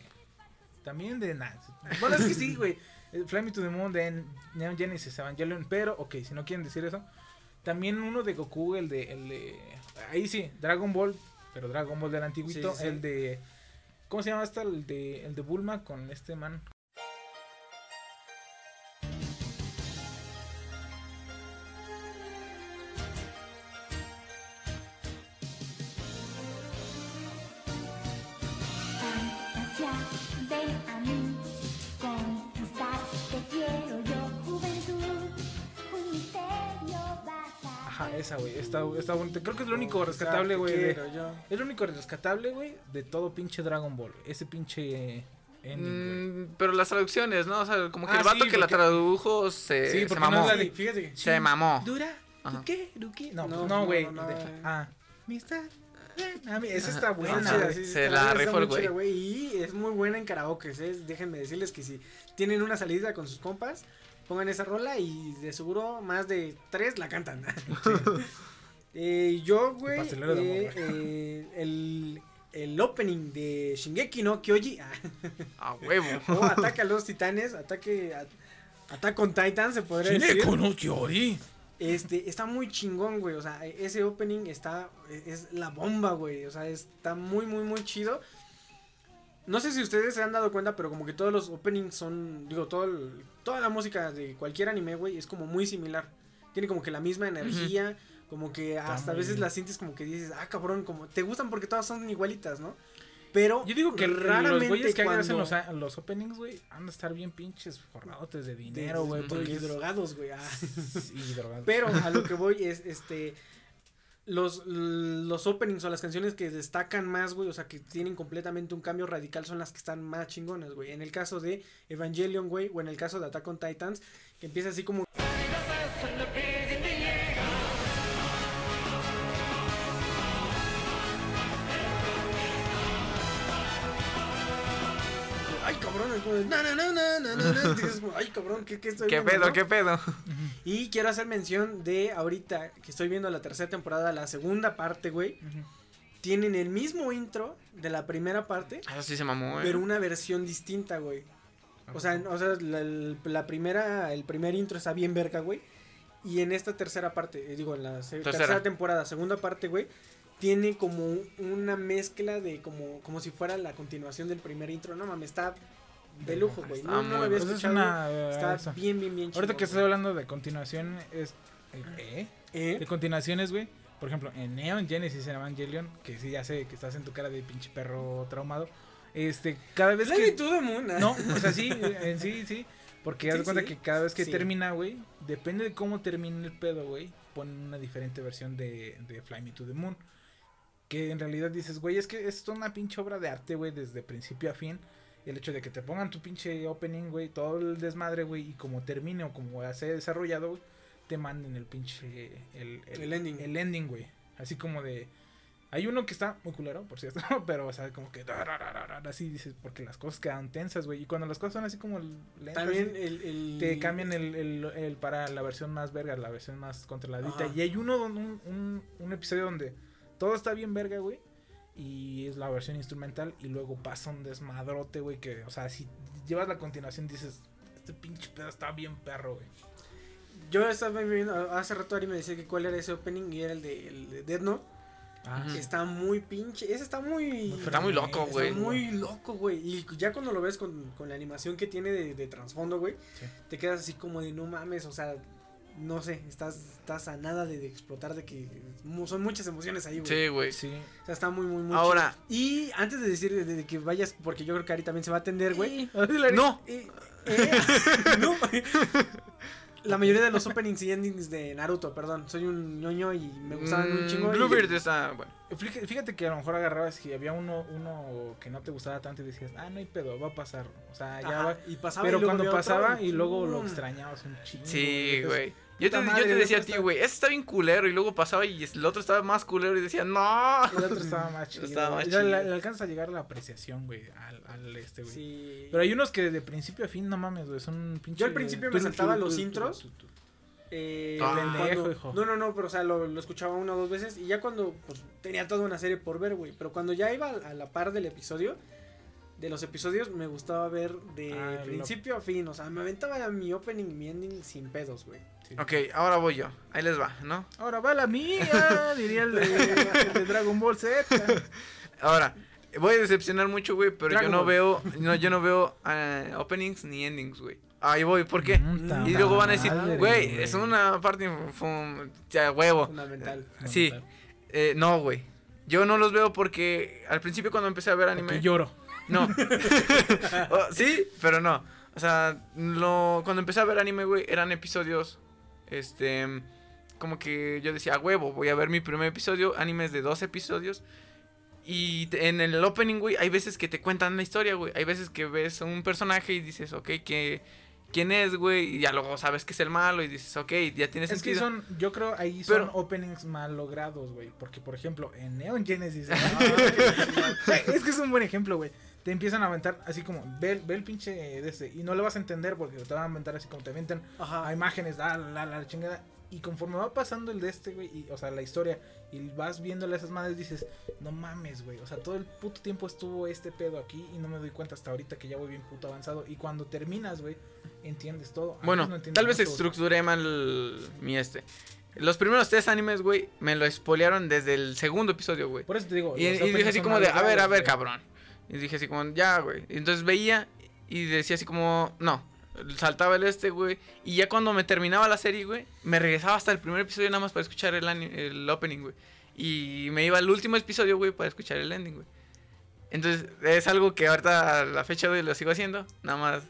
también de nada. Bueno, es que sí, güey. eh, Fly Me to the Moon de Neon Genesis Evangelion, pero, ok, si no quieren decir eso, también uno de Goku, el de, el de, ahí sí, Dragon Ball, pero Dragon Ball del antiguito, Sí, sí. el de, ¿cómo se llama hasta el de, el de Bulma con este man? Está, está bonita. Creo que es lo único rescatable, güey, de-. Es lo único rescatable, güey, de todo pinche Dragon Ball. Ese pinche ending. Mm, pero las traducciones, ¿no? O sea, como que Ah, el vato sí, que la tradujo se, Sí, se porque no mamó. la de- fíjate que. Se mamó. ¿Dura? ¿Duque? ¿Duque? No, No, no, no, güey. no, no, eh. ah, Mister. A mí, esa está buena, sí, Se la rifó el güey. Y es muy buena en karaoke. ¿eh? Déjenme decirles que si tienen una salida con sus compas, pongan esa rola y de seguro más de tres la cantan. Eh, yo, güey, eh, eh, el, el opening de Shingeki no Kyoji. ah, A huevo. o Ataque a los Titanes, Ataque a, Attack on Titan, se podría decir. no Kyori. Este, está muy chingón, güey. O sea, ese opening está. Es la bomba, güey. O sea, está muy, muy, muy chido. No sé si ustedes se han dado cuenta, pero como que todos los openings son. Digo, todo el- toda la música de cualquier anime, güey, es como muy similar. Tiene como que la misma energía. Como que hasta a veces las sientes como que dices, ah, cabrón, como te gustan porque todas son igualitas, ¿no? Pero Yo digo que raramente los güeyes que cuando... hacen los, a- los openings, güey, han de estar bien pinches forradotes de dinero, güey. Porque es- drogados, güey. ah. y drogados. Pero a lo que voy es, este, los, los openings o las canciones que destacan más, güey, o sea, que tienen completamente un cambio radical son las que están más chingonas, güey. En el caso de Evangelion, güey, o en el caso de Attack on Titans, que empieza así como... como de, na, na, na, na, na. Dices como, Ay, cabrón, ¿qué, qué estoy ¿Qué viendo, pedo? no? ¿Qué pedo? Y quiero hacer mención de ahorita que estoy viendo la tercera temporada, la segunda parte, güey. Tienen el mismo intro de la primera parte, Eso sí se mamó, eh. pero una versión distinta, güey. O sea, o sea la, la primera, el primer intro está bien verga, güey. Y en esta tercera parte, eh, digo, en la Tercera. tercera. temporada, segunda parte, güey, tiene como una mezcla de como, como si fuera la continuación del primer intro. No mames, está de lujo, güey. No, no había Pues es escuchado. una, eh, Está eso. bien, bien, bien Ahorita chingón, que güey. hablando de continuación, es. ¿Eh? ¿Eh? De continuaciones, güey. Por ejemplo, en Neon Genesis en Evangelion, que sí, ya sé que estás en tu cara de pinche perro traumado. Este, cada vez Levi que. to the Moon, ah. No, o sea, sí, en sí, sí. Porque haz Sí, de cuenta sí. que cada vez que Sí. termina, güey, depende de cómo termine el pedo, güey, ponen una diferente versión de, de Fly Me to the Moon. Que en realidad dices, güey, es que esto es una pinche obra de arte, güey, desde principio a fin. El hecho de que te pongan tu pinche opening, güey, todo el desmadre, güey, y como termine o como se ha desarrollado, te manden el pinche. El, El ending. El ending, güey. Así como de. Hay uno que está muy culero, por cierto, pero, o sea, como que. Así dices, porque las cosas quedan tensas, güey. Y cuando las cosas son así como lentas, También el, el- te cambian el, el, para la versión más verga, la versión más controladita. Ajá. Y hay uno, don- un, un, un episodio donde todo está bien verga, güey. Y es la versión instrumental. Y luego pasa un desmadrote, güey. Que, o sea, si llevas la continuación, dices, este pinche pedo está bien perro, güey. Yo estaba viendo, hace rato Ari me decía que cuál era ese opening y era el de, el de Death Note. Ah. Está muy pinche, ese está muy... Está muy loco, Está güey. muy loco, güey. Y ya cuando lo ves con, con la animación que tiene de, de trasfondo, güey, Sí. te quedas así como de no mames, o sea, no sé, estás, estás a nada de, de explotar, de que son muchas emociones ahí, güey. Sí, güey. Sí. O sea, está muy, muy, muy Ahora- chido. Y antes de decir de, de que vayas, porque yo creo que Ari también se va a atender, güey. No. Eh, eh, no. La mayoría de los openings y endings de Naruto, perdón. Soy un ñoño y me gustaban un Mm, chingo. y- Bluebeard está, bueno. Fíjate, fíjate que a lo mejor agarrabas y había uno, uno que no te gustaba tanto y decías, ah, no hay pedo, va a pasar. O sea, ya Ajá, va. y pasaba Pero y luego cuando pasaba y luego lo ¡pum! extrañabas un chingo. Sí, Entonces, güey. Yo te, yo decía a ti, güey, ese está bien culero. Y luego pasaba y el otro estaba más culero y decía, no. El otro estaba más chido. Estaba más chido. Le, le alcanza a llegar a la apreciación, güey, al, al este, güey. Sí. Pero hay unos que de principio a fin, no mames, güey, son un pinche... Yo al principio me saltaba los intros. Eh, Ah. cuando- Pendejo, hijo. No, no, no, pero o sea, lo, lo escuchaba una o dos veces y ya cuando pues, tenía toda una serie por ver, güey. Pero cuando ya iba a, a la par del episodio, de los episodios, me gustaba ver de Ah, lo- principio a fin. O sea, me aventaba mi opening y mi ending sin pedos, güey. Sí. Ok, ahora voy yo. Ahí les va, ¿no? Ahora va la mía, diría el de, el de Dragon Ball Z. Ahora, voy a decepcionar mucho, güey, pero Dragon yo no Ball. veo, no, yo no veo eh, openings ni endings, güey. Ahí voy, ¿por qué? Y luego van a decir, güey, es una parte ya, huevo. Fundamental. Sí, eh, no, güey. Yo no los veo porque al principio cuando empecé a ver anime... Porque lloro. No. Oh, sí, pero no. O sea, lo, cuando empecé a ver anime, güey, eran episodios. Este. Como que yo decía, "A huevo, voy a ver mi primer episodio. Animes de dos episodios. Y te- en el opening, güey, hay veces que te cuentan la historia, güey. Hay veces que ves un personaje y dices, ok, que. ¿Quién es, güey? Y ya luego sabes que es el malo y dices, ok, ya tiene Es que sentido. son, yo creo ahí son Pero- openings mal logrados, güey. Porque, por ejemplo, en Neon Genesis. Es que es un buen ejemplo, güey. Te empiezan a aventar así como, ve, ve el pinche de este. Y no lo vas a entender porque te van a aventar así como te aventan Ajá. a imágenes, la, la, la chingada. Y conforme va pasando el de este, güey, y, o sea, la historia, y vas viéndole a esas madres, dices, no mames, güey. O sea, todo el puto tiempo estuvo este pedo aquí y no me doy cuenta hasta ahorita que ya voy bien puto avanzado. Y cuando terminas, güey, entiendes todo. Bueno, no entiendes tal vez estructuré mal mi este. Los primeros tres animes, güey, me lo spoilearon desde el segundo episodio, güey. Por eso te digo. Y, y dije así como de, a ver, a ver, cabrón. Y dije así como, ya, güey. Y entonces veía y decía así como, no. Saltaba el este, güey. Y ya cuando me terminaba la serie, güey, me regresaba hasta el primer episodio nada más para escuchar el, opening, güey. Y me iba al último episodio, güey, para escuchar el ending, güey. Entonces, es algo que ahorita a la fecha, güey, lo sigo haciendo. Nada más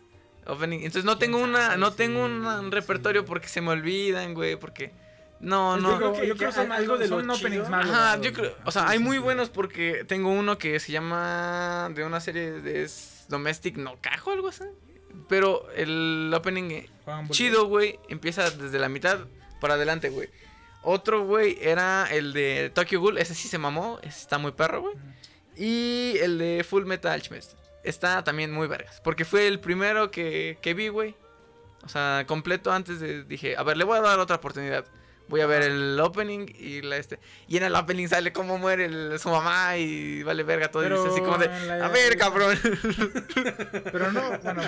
opening. Entonces, no tengo una, no tengo un repertorio porque se me olvidan, güey, porque... No, no. digo, que- yo creo que son algo de son lo openings chido- más Ajá, yo creo, o sea, hay muy buenos porque tengo uno que se llama de una serie de es Domestic No Cajo, algo así. Pero el opening chido, güey, empieza desde la mitad para adelante, güey. Otro, güey, era el de Tokyo Ghoul, ese sí se mamó, ese está muy perro, güey. Y el de Full Metal Alchemist, está también muy vergas, porque fue el primero que, que vi, güey. O sea, completo antes de dije, a ver, le voy a dar otra oportunidad voy a ver el opening y la este. Y en el opening sale cómo muere su mamá y vale verga todo. Pero y dice así como de, a ver, cabrón. Pero no, bueno.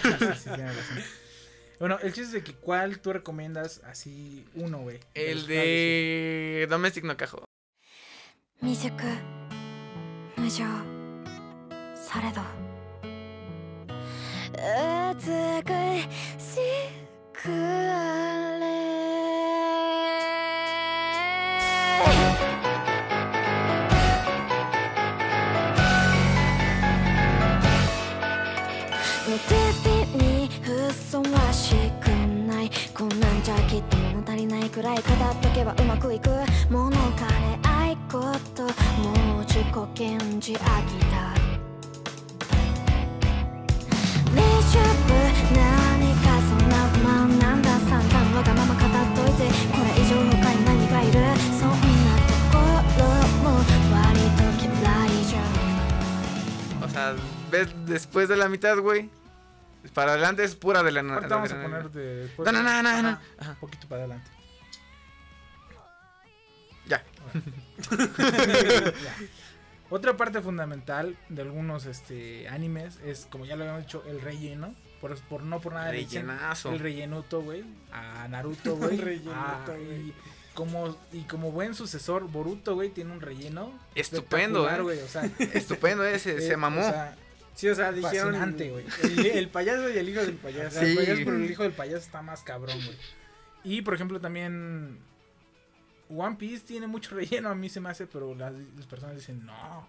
Bueno, el chiste es de que cuál tú recomiendas así uno, güey. El de Domestic no cajo. Mizuku, Mujo, Saredo. くらい語っとけばうまくいく物金愛こともう自己顕示飽きたレシャブ何かそんな不満なんだ散々わがまま語っといてこれ以上他に何がいるそんなところも割と嫌いじゃん O sea, ves después de la mitad, güey. Para adelante es pura de la Ahorita vamos a poner de después. No, no, no, no, no. Ajá, Ajá. Un poquito para adelante. Otra parte fundamental de algunos este animes es, como ya lo habíamos dicho, el relleno. Por, por no por nada le dicen Rellenazo. el rellenuto, güey. A Naruto, güey. El rellenuto, Ah, güey. como y como buen sucesor, Boruto, güey, tiene un relleno Estupendo, eh. güey, o sea, Estupendo ese, eh, se mamó. o sea, Sí, o sea, dijeron. Fascinante, güey. El, el payaso y el hijo del payaso. sea, el Sí. payaso, pero el hijo del payaso está más cabrón, güey. Y por ejemplo también One Piece tiene mucho relleno, a mí se me hace, pero las, las personas dicen, "No,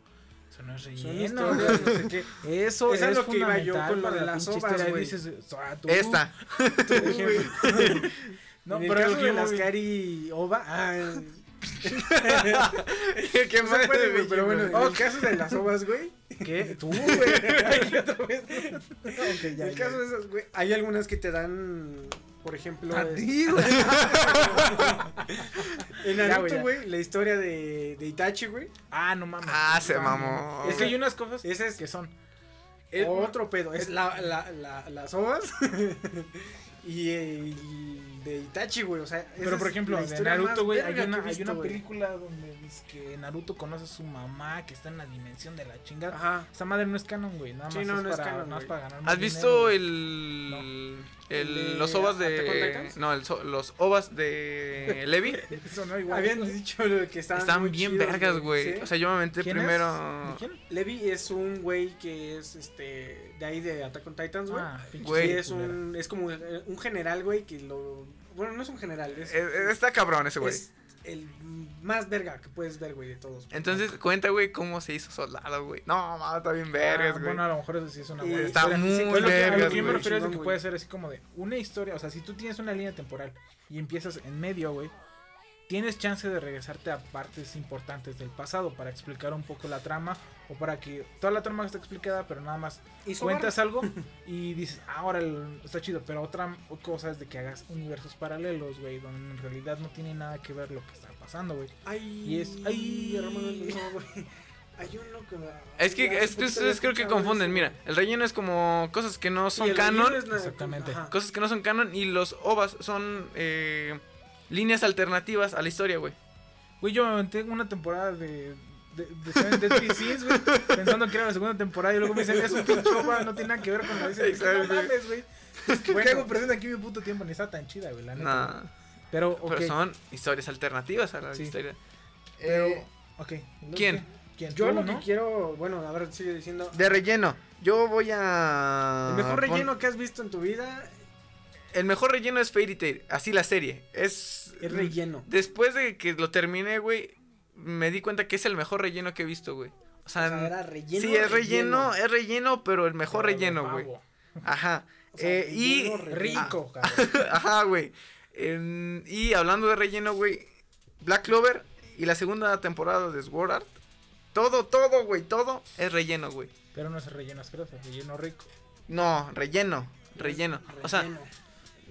eso no es relleno." historias, no sé qué. Eso Eso es es lo que iba yo fundamental con lo de la las historia. güey. Dices, "Ah, tú, Esta. No, pero que de las Cari Ova. Ah, ¿Qué no se puede, güey, pero bueno, en Oh, el caso de las ovas, güey. ¿Qué? Tú, güey. Ay, otra vez. Ok, En ya, el ya. caso de esas, güey, hay algunas que te dan, por ejemplo, A es- ti, güey. en Naruto, güey, la historia de, de Itachi, güey. Ah, no mames. Ah, se mamó. Es que hay unas cosas Ese es que son otro pedo. Es la, la, la, las ovas y el de Itachi, güey. O sea, Pero por es ejemplo, de Naruto, güey, hay una, he hay visto, una película donde dice que Naruto conoce a su mamá que está en la dimensión de la chingada. Ajá. Esa madre no es canon, güey. Nada Sí, más no, es, no es para, canon, nada más para ganar más ¿Has dinero, visto el, el, ¿El de los ovas Attack on de Titans? no, el so- los ovas de Levi? Eso no igual. Habían dicho lo que estaban Están muy bien chidos, vergas, güey. ¿sí? O sea, yo me aventé ¿Quién es? primero ¿De quién? Levi es un güey que es este de ahí de Attack on Titans, güey. Ah, Güey. Sí, es un es como un general, güey, que lo bueno, no es un general, es, Eh, eh, Está cabrón ese güey. es el más verga que puedes ver, güey, de todos. Entonces, cuenta, güey, cómo se hizo soldado, güey. No, mames, está bien Ah, vergas, güey. bueno, a lo mejor eso sí es una buena está historia. muy Pues lo que- lo yo me refiero es de que puede ser así como de una historia. O sea, si tú tienes una línea temporal y empiezas en medio, güey, tienes chance de regresarte a partes importantes del pasado para explicar un poco la trama o para que toda la trama está explicada, pero nada más cuentas algo y dices, ah, ahora el- está chido, pero otra cosa es de que hagas universos paralelos, güey, donde en realidad no tiene nada que ver lo que está pasando, güey. Ay, Y es- ay. güey. Hay uno que Es que, es que ustedes creo que confunden. eso, Mira, el relleno es como cosas que no son canon. Exactamente. ajá. Cosas que no son canon y los ovas son eh, líneas alternativas a la historia, güey. Güey, yo me aventé una temporada de. De, de Seven Deadly Sins, güey, pensando que era la segunda temporada y luego me dicen, es un pinche no tiene nada que ver con la dice, no mames, güey. Es que, ¿Qué Bueno. hago presente aquí mi puto tiempo? Ni está tan chida, güey, la neta. Nah, Pero, ok. Pero son historias alternativas a la Sí. historia. Pero, Eh, ok. ¿quién? ¿Quién? Yo ¿Tú, lo no? que quiero, bueno, a ver, sigue diciendo. de relleno. Yo voy a. El mejor pon- relleno que has visto en tu vida El mejor relleno es Fairy Tail. Así la serie. Es. es relleno. Después de que lo terminé, güey, me di cuenta que es el mejor relleno que he visto, güey. O sea, O sea, era relleno. sí, es relleno, es relleno, pero el mejor Pero relleno, güey. Ajá. O sea, Eh, y. relleno, relleno. Rico, cabrón. Ajá, güey. Y hablando de relleno, güey. Black Clover y la segunda temporada de Sword Art. Todo, todo, güey, todo es relleno, güey. Pero no es relleno asqueroso, es relleno rico. No, relleno, relleno. O sea, Relleno.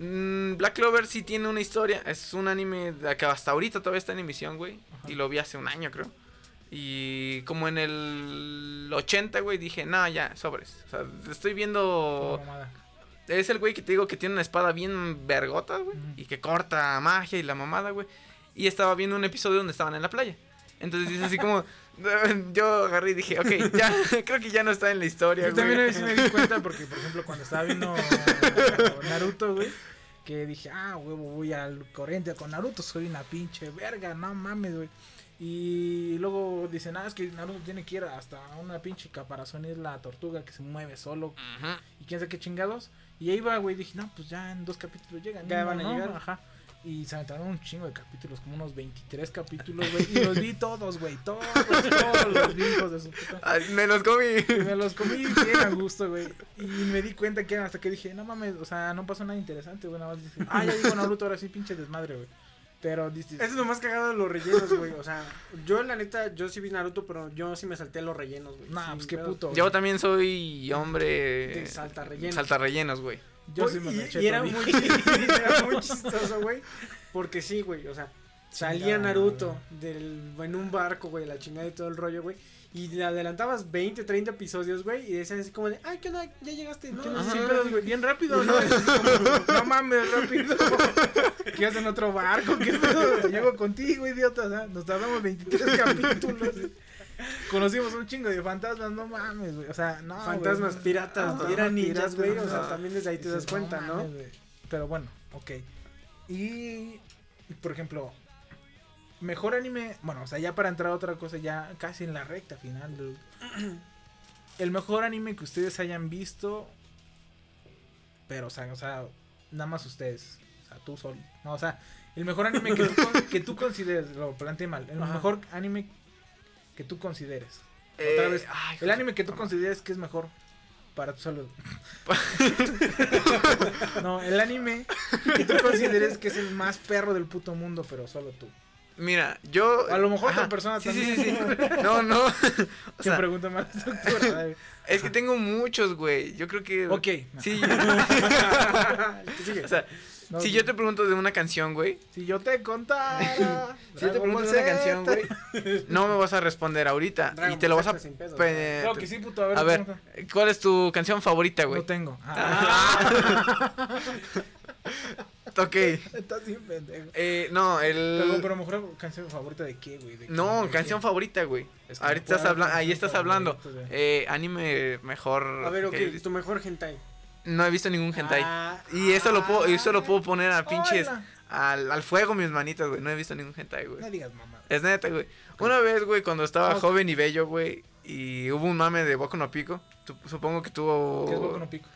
Mm, Black Clover sí tiene una historia. Es un anime que hasta ahorita todavía está en emisión, güey. Y lo vi hace un año, creo. Y como en el 80, güey, dije, no, ya, sobres. O sea, estoy viendo... Es el güey que te digo que tiene una espada bien vergota, güey. Y que corta magia y la mamada, güey. Y estaba viendo un episodio donde estaban en la playa. Entonces dice así como... Yo agarré y dije, ok, ya, creo que ya no está en la historia, Yo también güey. sí me di cuenta porque, por ejemplo, cuando estaba viendo Naruto, güey, que dije, ah, huevo, voy al corriente con Naruto, soy una pinche verga, no mames, güey. Y luego dicen, ah, es que Naruto tiene que ir hasta una pinche caparazón, es la tortuga que se mueve solo Ujú. y quién sabe qué chingados. Y ahí va, güey, dije, no, pues ya en dos capítulos llegan. Ya no, van a no, llegar. Ajá. Y se aventaron un chingo de capítulos, como unos 23 capítulos, güey. Y los vi todos, güey, todos, todos los vi, hijos de su puta. Ay, me los comí. Y me los comí bien a gusto, güey. Y me di cuenta que hasta que dije, no mames, o sea, no pasó nada interesante, güey. Nada más dije, ah, ya digo Naruto, ahora sí, pinche desmadre, güey. Pero dices, Eso es lo más cagado de los rellenos, güey. O sea, yo la neta, yo sí vi Naruto, pero yo sí me salté los rellenos, güey. nah, pues qué puto. Yo también soy hombre. De salta rellenos. Salta rellenos, güey. Yo sí me y, y era, muy, era muy chistoso, güey. Porque sí, güey. O sea, salía Naruto del, en un barco, güey, la chingada y todo el rollo, güey. Y le adelantabas 20, 30 episodios, güey. Y decías así como de, ay, ¿qué onda? Ya llegaste. Pero güey, bien rápido, ¿no? Como, no mames, rápido. ¿Qué hacen en otro barco? ¿Qué pedo? Llego contigo, idiota. Nos tardamos 23 capítulos. güey. Conocimos un chingo de fantasmas, no mames, güey. O sea, no. Fantasmas piratas, eran ninjas, güey. O no. sea, también desde ahí te das cuenta, ¿no? mames. Pero bueno, ok. Y, por ejemplo, mejor anime, bueno, o sea, ya para entrar a otra cosa, ya casi en la recta final. el mejor anime que ustedes hayan visto, pero, o sea, o sea, nada más ustedes, o sea, tú solo. No, o sea, el mejor anime que tú, que tú consideres, lo planteé mal, el Ajá. mejor anime que tú consideres. Eh, Otra vez, ay, El anime que tú consideres que es mejor para tu salud. no, el anime que tú consideres que es el más perro del puto mundo, pero solo tú. Mira, yo. A lo mejor Ajá. otra persona sí, también. Sí, sí, sí. No, no. O ¿Quién sea, pregunta más es que tengo muchos, güey. Yo creo que. ok. Sí. O sea, No, si yo te pregunto de una canción, güey. Si yo te contara. Si yo te pregunto de una canción, güey. No me vas a responder ahorita. Dragon y te lo vas a. Sin pedos, pe- Claro que sí, puto. A ver, a ver, pregunta. ¿cuál es tu canción favorita, güey? No tengo. Ah, Ok. estás bien pendejo. Eh, no, el. Pero, pero mejor canción favorita de qué, güey? ¿De qué? No, ¿De canción qué? favorita, güey. Es que no Ahorita estás hablando. Ahí estás hablando. Eh, anime mejor. A ver, ok, que tu mejor hentai. No he visto ningún hentai. Ah, y eso lo puedo, eso lo puedo poner a pinches. Hola. Al, al fuego mis manitas, güey. No he visto ningún hentai, No güey. digas mamá. Es neta, güey. Una vez, güey, cuando estaba joven y bello, güey. Y hubo un mame de Boku no Pico. supongo que tuvo. ¿Qué es Boku no Pico?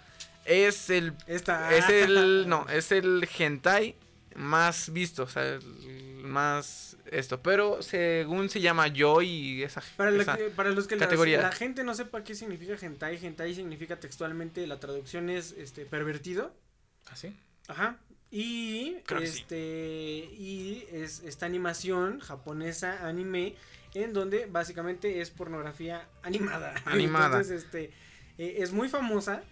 Es el. Esta. Es el. No, es el hentai más visto. O sea, más. Esto. Pero según se llama yo y esa. Para, la esa- que- para los que categoría. la gente no sepa qué significa hentai, hentai significa textualmente, la traducción es este pervertido. ¿Así? Ajá. Y Creo sí. este y es esta animación japonesa anime en donde básicamente es pornografía animada. Animada. Entonces, este eh, es muy famosa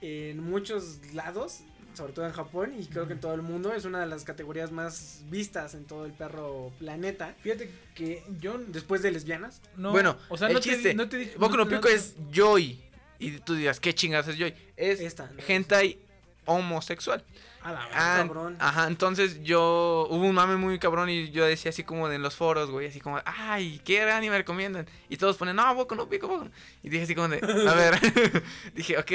en muchos lados, sobre todo en Japón y creo que en todo el mundo es una de las categorías más vistas en todo el perro planeta. Fíjate que yo Después de lesbianas. no. bueno, o sea, el no te chiste. di- no te Boku no no- Pico no- es Joy. Y tú dirás, ¿qué chingas es Joy? Es Esta. hentai homosexual. A la verga. Ah, cabrón. Ajá, entonces yo hubo un mame muy cabrón y yo decía así como en los foros, güey, así como, ay, ¿qué anime me recomiendan? Y todos ponen, no, Boku no Pico, Boku no". Y dije así como de, a ver, dije, ok,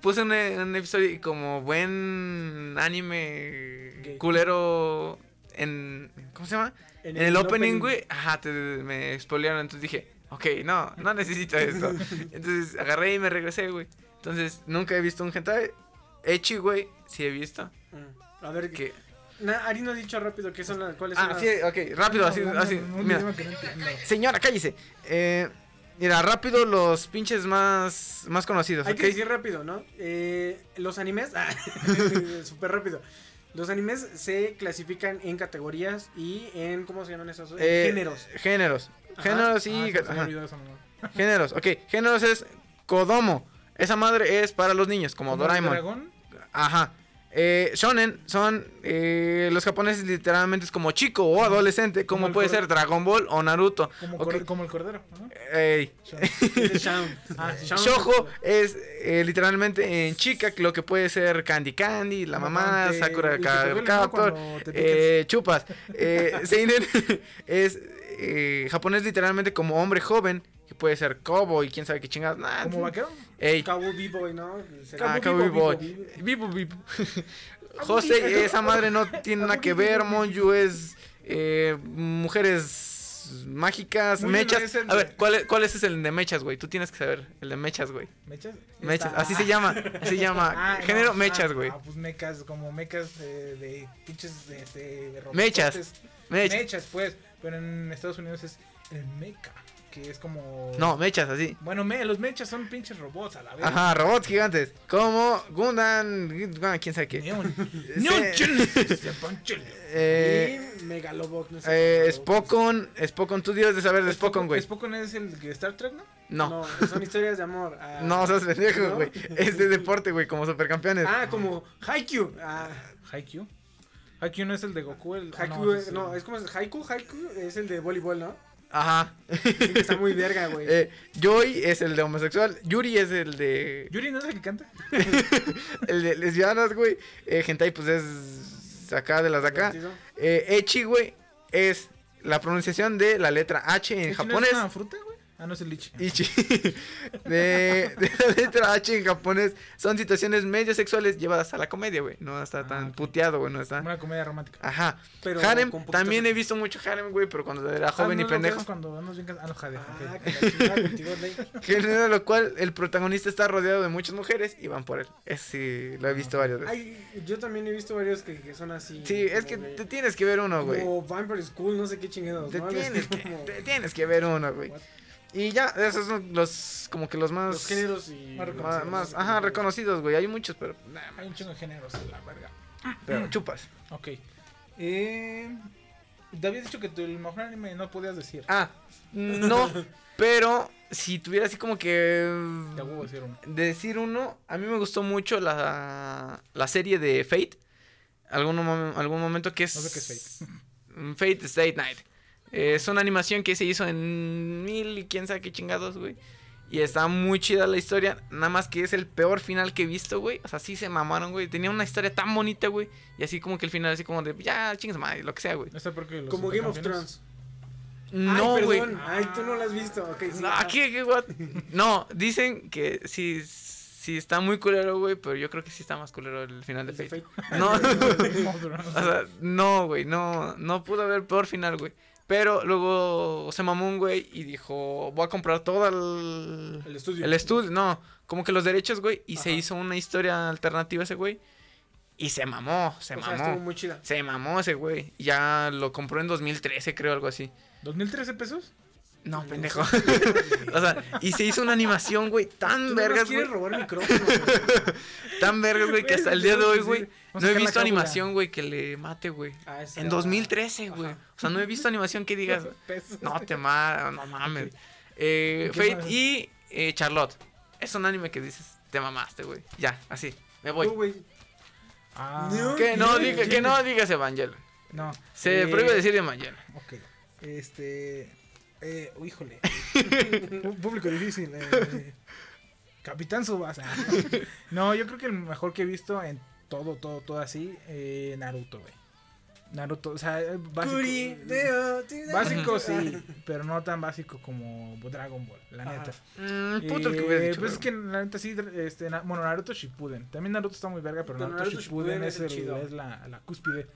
puse un, un episodio y como buen anime Gay. culero en, ¿cómo se llama? En, el, opening, güey, ajá, te, me spoilearon, entonces dije, ok, no, no necesito esto. Entonces agarré y me regresé, güey. Entonces nunca he visto un hentai. Echi, güey, sí he visto. Mm. A ver, Que... Na, Ari no ha dicho rápido qué son las, cuáles son Ah, las... sí, ok, rápido, así, No, así. no, mira. Señora, cállese. Eh, mira, rápido los pinches más, más conocidos, Hay ¿ok? que decir rápido, ¿no? Eh, los animes, ah, súper rápido. Los animes se clasifican en categorías y en, ¿cómo se llaman esos? Eh, Géneros. Géneros. Ajá. Géneros y... Ah, esa mamá. Géneros, ok. Géneros es Kodomo. Esa madre es para los niños, como ¿Como el Doraemon. dragón? Ajá. Eh, shonen son eh, los japoneses literalmente es como chico o adolescente, como, puede ser Dragon Ball o Naruto. Como, como el cordero. ¿no? Ey. Ah, Shoujo es eh, literalmente en chica lo que puede ser Candy Candy, la mamá, Sakura. Captor, eh, chupas. Eh, Seinen es japonés literalmente como hombre joven, que puede ser Kobo y quién sabe qué chingadas. Nah, Como vaquero. Ey, Cowboy B-Boy, ¿no? ah, Cowboy Cowboy Bebop, Boy. Bibu, bibu. José, esa madre no tiene nada que ver. Monju es eh, mujeres mágicas, mechas. A ver, ¿cuál es, ¿cuál es el de mechas, güey? Tú tienes que saber. El de mechas, güey. ¿Mechas? Mechas, Está- así se llama. Así se llama. Ah, Género no, mechas, ah, güey. Ah, pues mechas, como mechas eh, de pinches de, de, de Mechas. Mechas. Mechas, pues. Pero en Estados Unidos es el mecha, que es como. No, mechas, así. Bueno, me, los mechas son pinches robots a la vez. Ajá, robots gigantes. Como Gundam, Gundam, quién sabe qué. Neon. Neon. Eh, y Megalobot, no sé. eh, Spokon, Spokon, tú debes de saber de Spokon, güey. Spokon es el de Star Trek, ¿no? No, No, son historias de amor. Ah, no, seas pendejo, ¿no? güey. Es de deporte, güey, como supercampeones. Ah, como Haikyuu. Ah, Haikyuu. Haikyuu no es el de Goku, el. ah, Haikyuu, ese es- no, es como Haiku, Haiku es el de voleibol, ¿no? Ajá. Sí, está muy verga, güey. Eh, Joy es el de homosexual. Yuri es el de. Yuri no es el que canta. El de lesbianas, güey. Eh, Hentai, pues es acá de las de acá. Eh, Echi, güey, es la pronunciación de la letra H en ¿Echi no japonés. ¿Es una fruta, güey? Ah, no es el lichi. Ichi. De, de la letra H en japonés son situaciones medio sexuales llevadas a la comedia, güey. No está tan Ah, ok. puteado, güey. No está. Una comedia romántica. Ajá. Pero Harem, también he visto mucho Harem, güey, pero cuando era joven Ah, y no, no, pendejo. Cuando vamos bien Ah, no, jade. Ah, ok. que la chingada contigo, Ley. Género lo cual el protagonista está rodeado de muchas mujeres y van por él. Ese sí, lo he visto varias veces. Ay, yo también he visto varios que, que son así. Sí, es que de- te tienes que ver uno, güey. Como Vampire School, no sé qué chingados. Te ¿no? tienes Es que, como te tienes que ver uno, güey. What? Y ya, esos son los, como que los más... Los géneros y. Más Más, más- ajá, reconocidos, güey. Hay muchos, pero... nah, Hay un chingo de géneros en la verga. pero chupas. Ok. Eh, te habías dicho que tu el mejor anime no podías decir. Ah, no, pero si tuviera así como que... Te voy a decir uno. Decir uno, a mí me gustó mucho la, la serie de Fate. Algún, algún momento que es... No sé qué es Mm, Fate State Night. Eh, es una animación que se hizo en mil y quién sabe qué chingados, güey. Y está muy chida la historia. Nada más que es el peor final que he visto, güey. O sea, sí se mamaron, güey. Tenía una historia tan bonita, güey. Y así como que el final, así como de, ya, chingas madre, lo que sea, güey. Como Game of Thrones. No, Ay, güey. perdón. Ay, tú no lo has visto. Ok, sí. No, ah. ¿qué, qué, what? No, dicen que sí, sí está muy culero, güey. Pero yo creo que sí está más culero el final de Fate. Fate. No, o sea, no, güey. No, no pudo haber peor final, güey. Pero luego se mamó un güey y dijo, voy a comprar todo el... El estudio. El estudio, no, como que los derechos, güey. Y se hizo una historia alternativa ese güey. Y se mamó, se O sea, mamó. estuvo muy chida. Se mamó ese güey. Ya lo compró en 2013, creo, algo así. ¿2013 pesos? No, pendejo. o sea, y se hizo una animación, güey, tan Tú vergas, nos quieres güey. robar micrófonos. güey. Tan vergas, güey, que hasta el día de hoy, güey, No he visto animación, güey, que le mate, güey. Ah, En era- 2013, güey. O sea, no he visto animación que digas, no te ma no mames. Eh, ¿Y qué Fate más? y eh, Charlotte. Es un anime que dices, te mamaste, güey. Ya, así, me voy. Tú, güey. Ah, No. Que no, diga, que no digas Evangelion. no. Se Eh, prohíbe decir Evangelion. Ok. Este. Eh, oh, híjole. Pu- Público difícil. eh. Capitán Subasa. no, yo creo que el mejor que he visto en todo, todo, todo así, eh, Naruto, güey. Naruto, o sea, eh, básico. Básico sí, pero no tan básico como Dragon Ball, la Ajá. neta. Mm, puto el que hubiera Eh, dicho. pues es que la neta sí, este, na- bueno, Naruto Shippuden. También Naruto está muy verga, pero, Pero Naruto, Naruto Shippuden, Shippuden es, el el- chido. es la, la cúspide.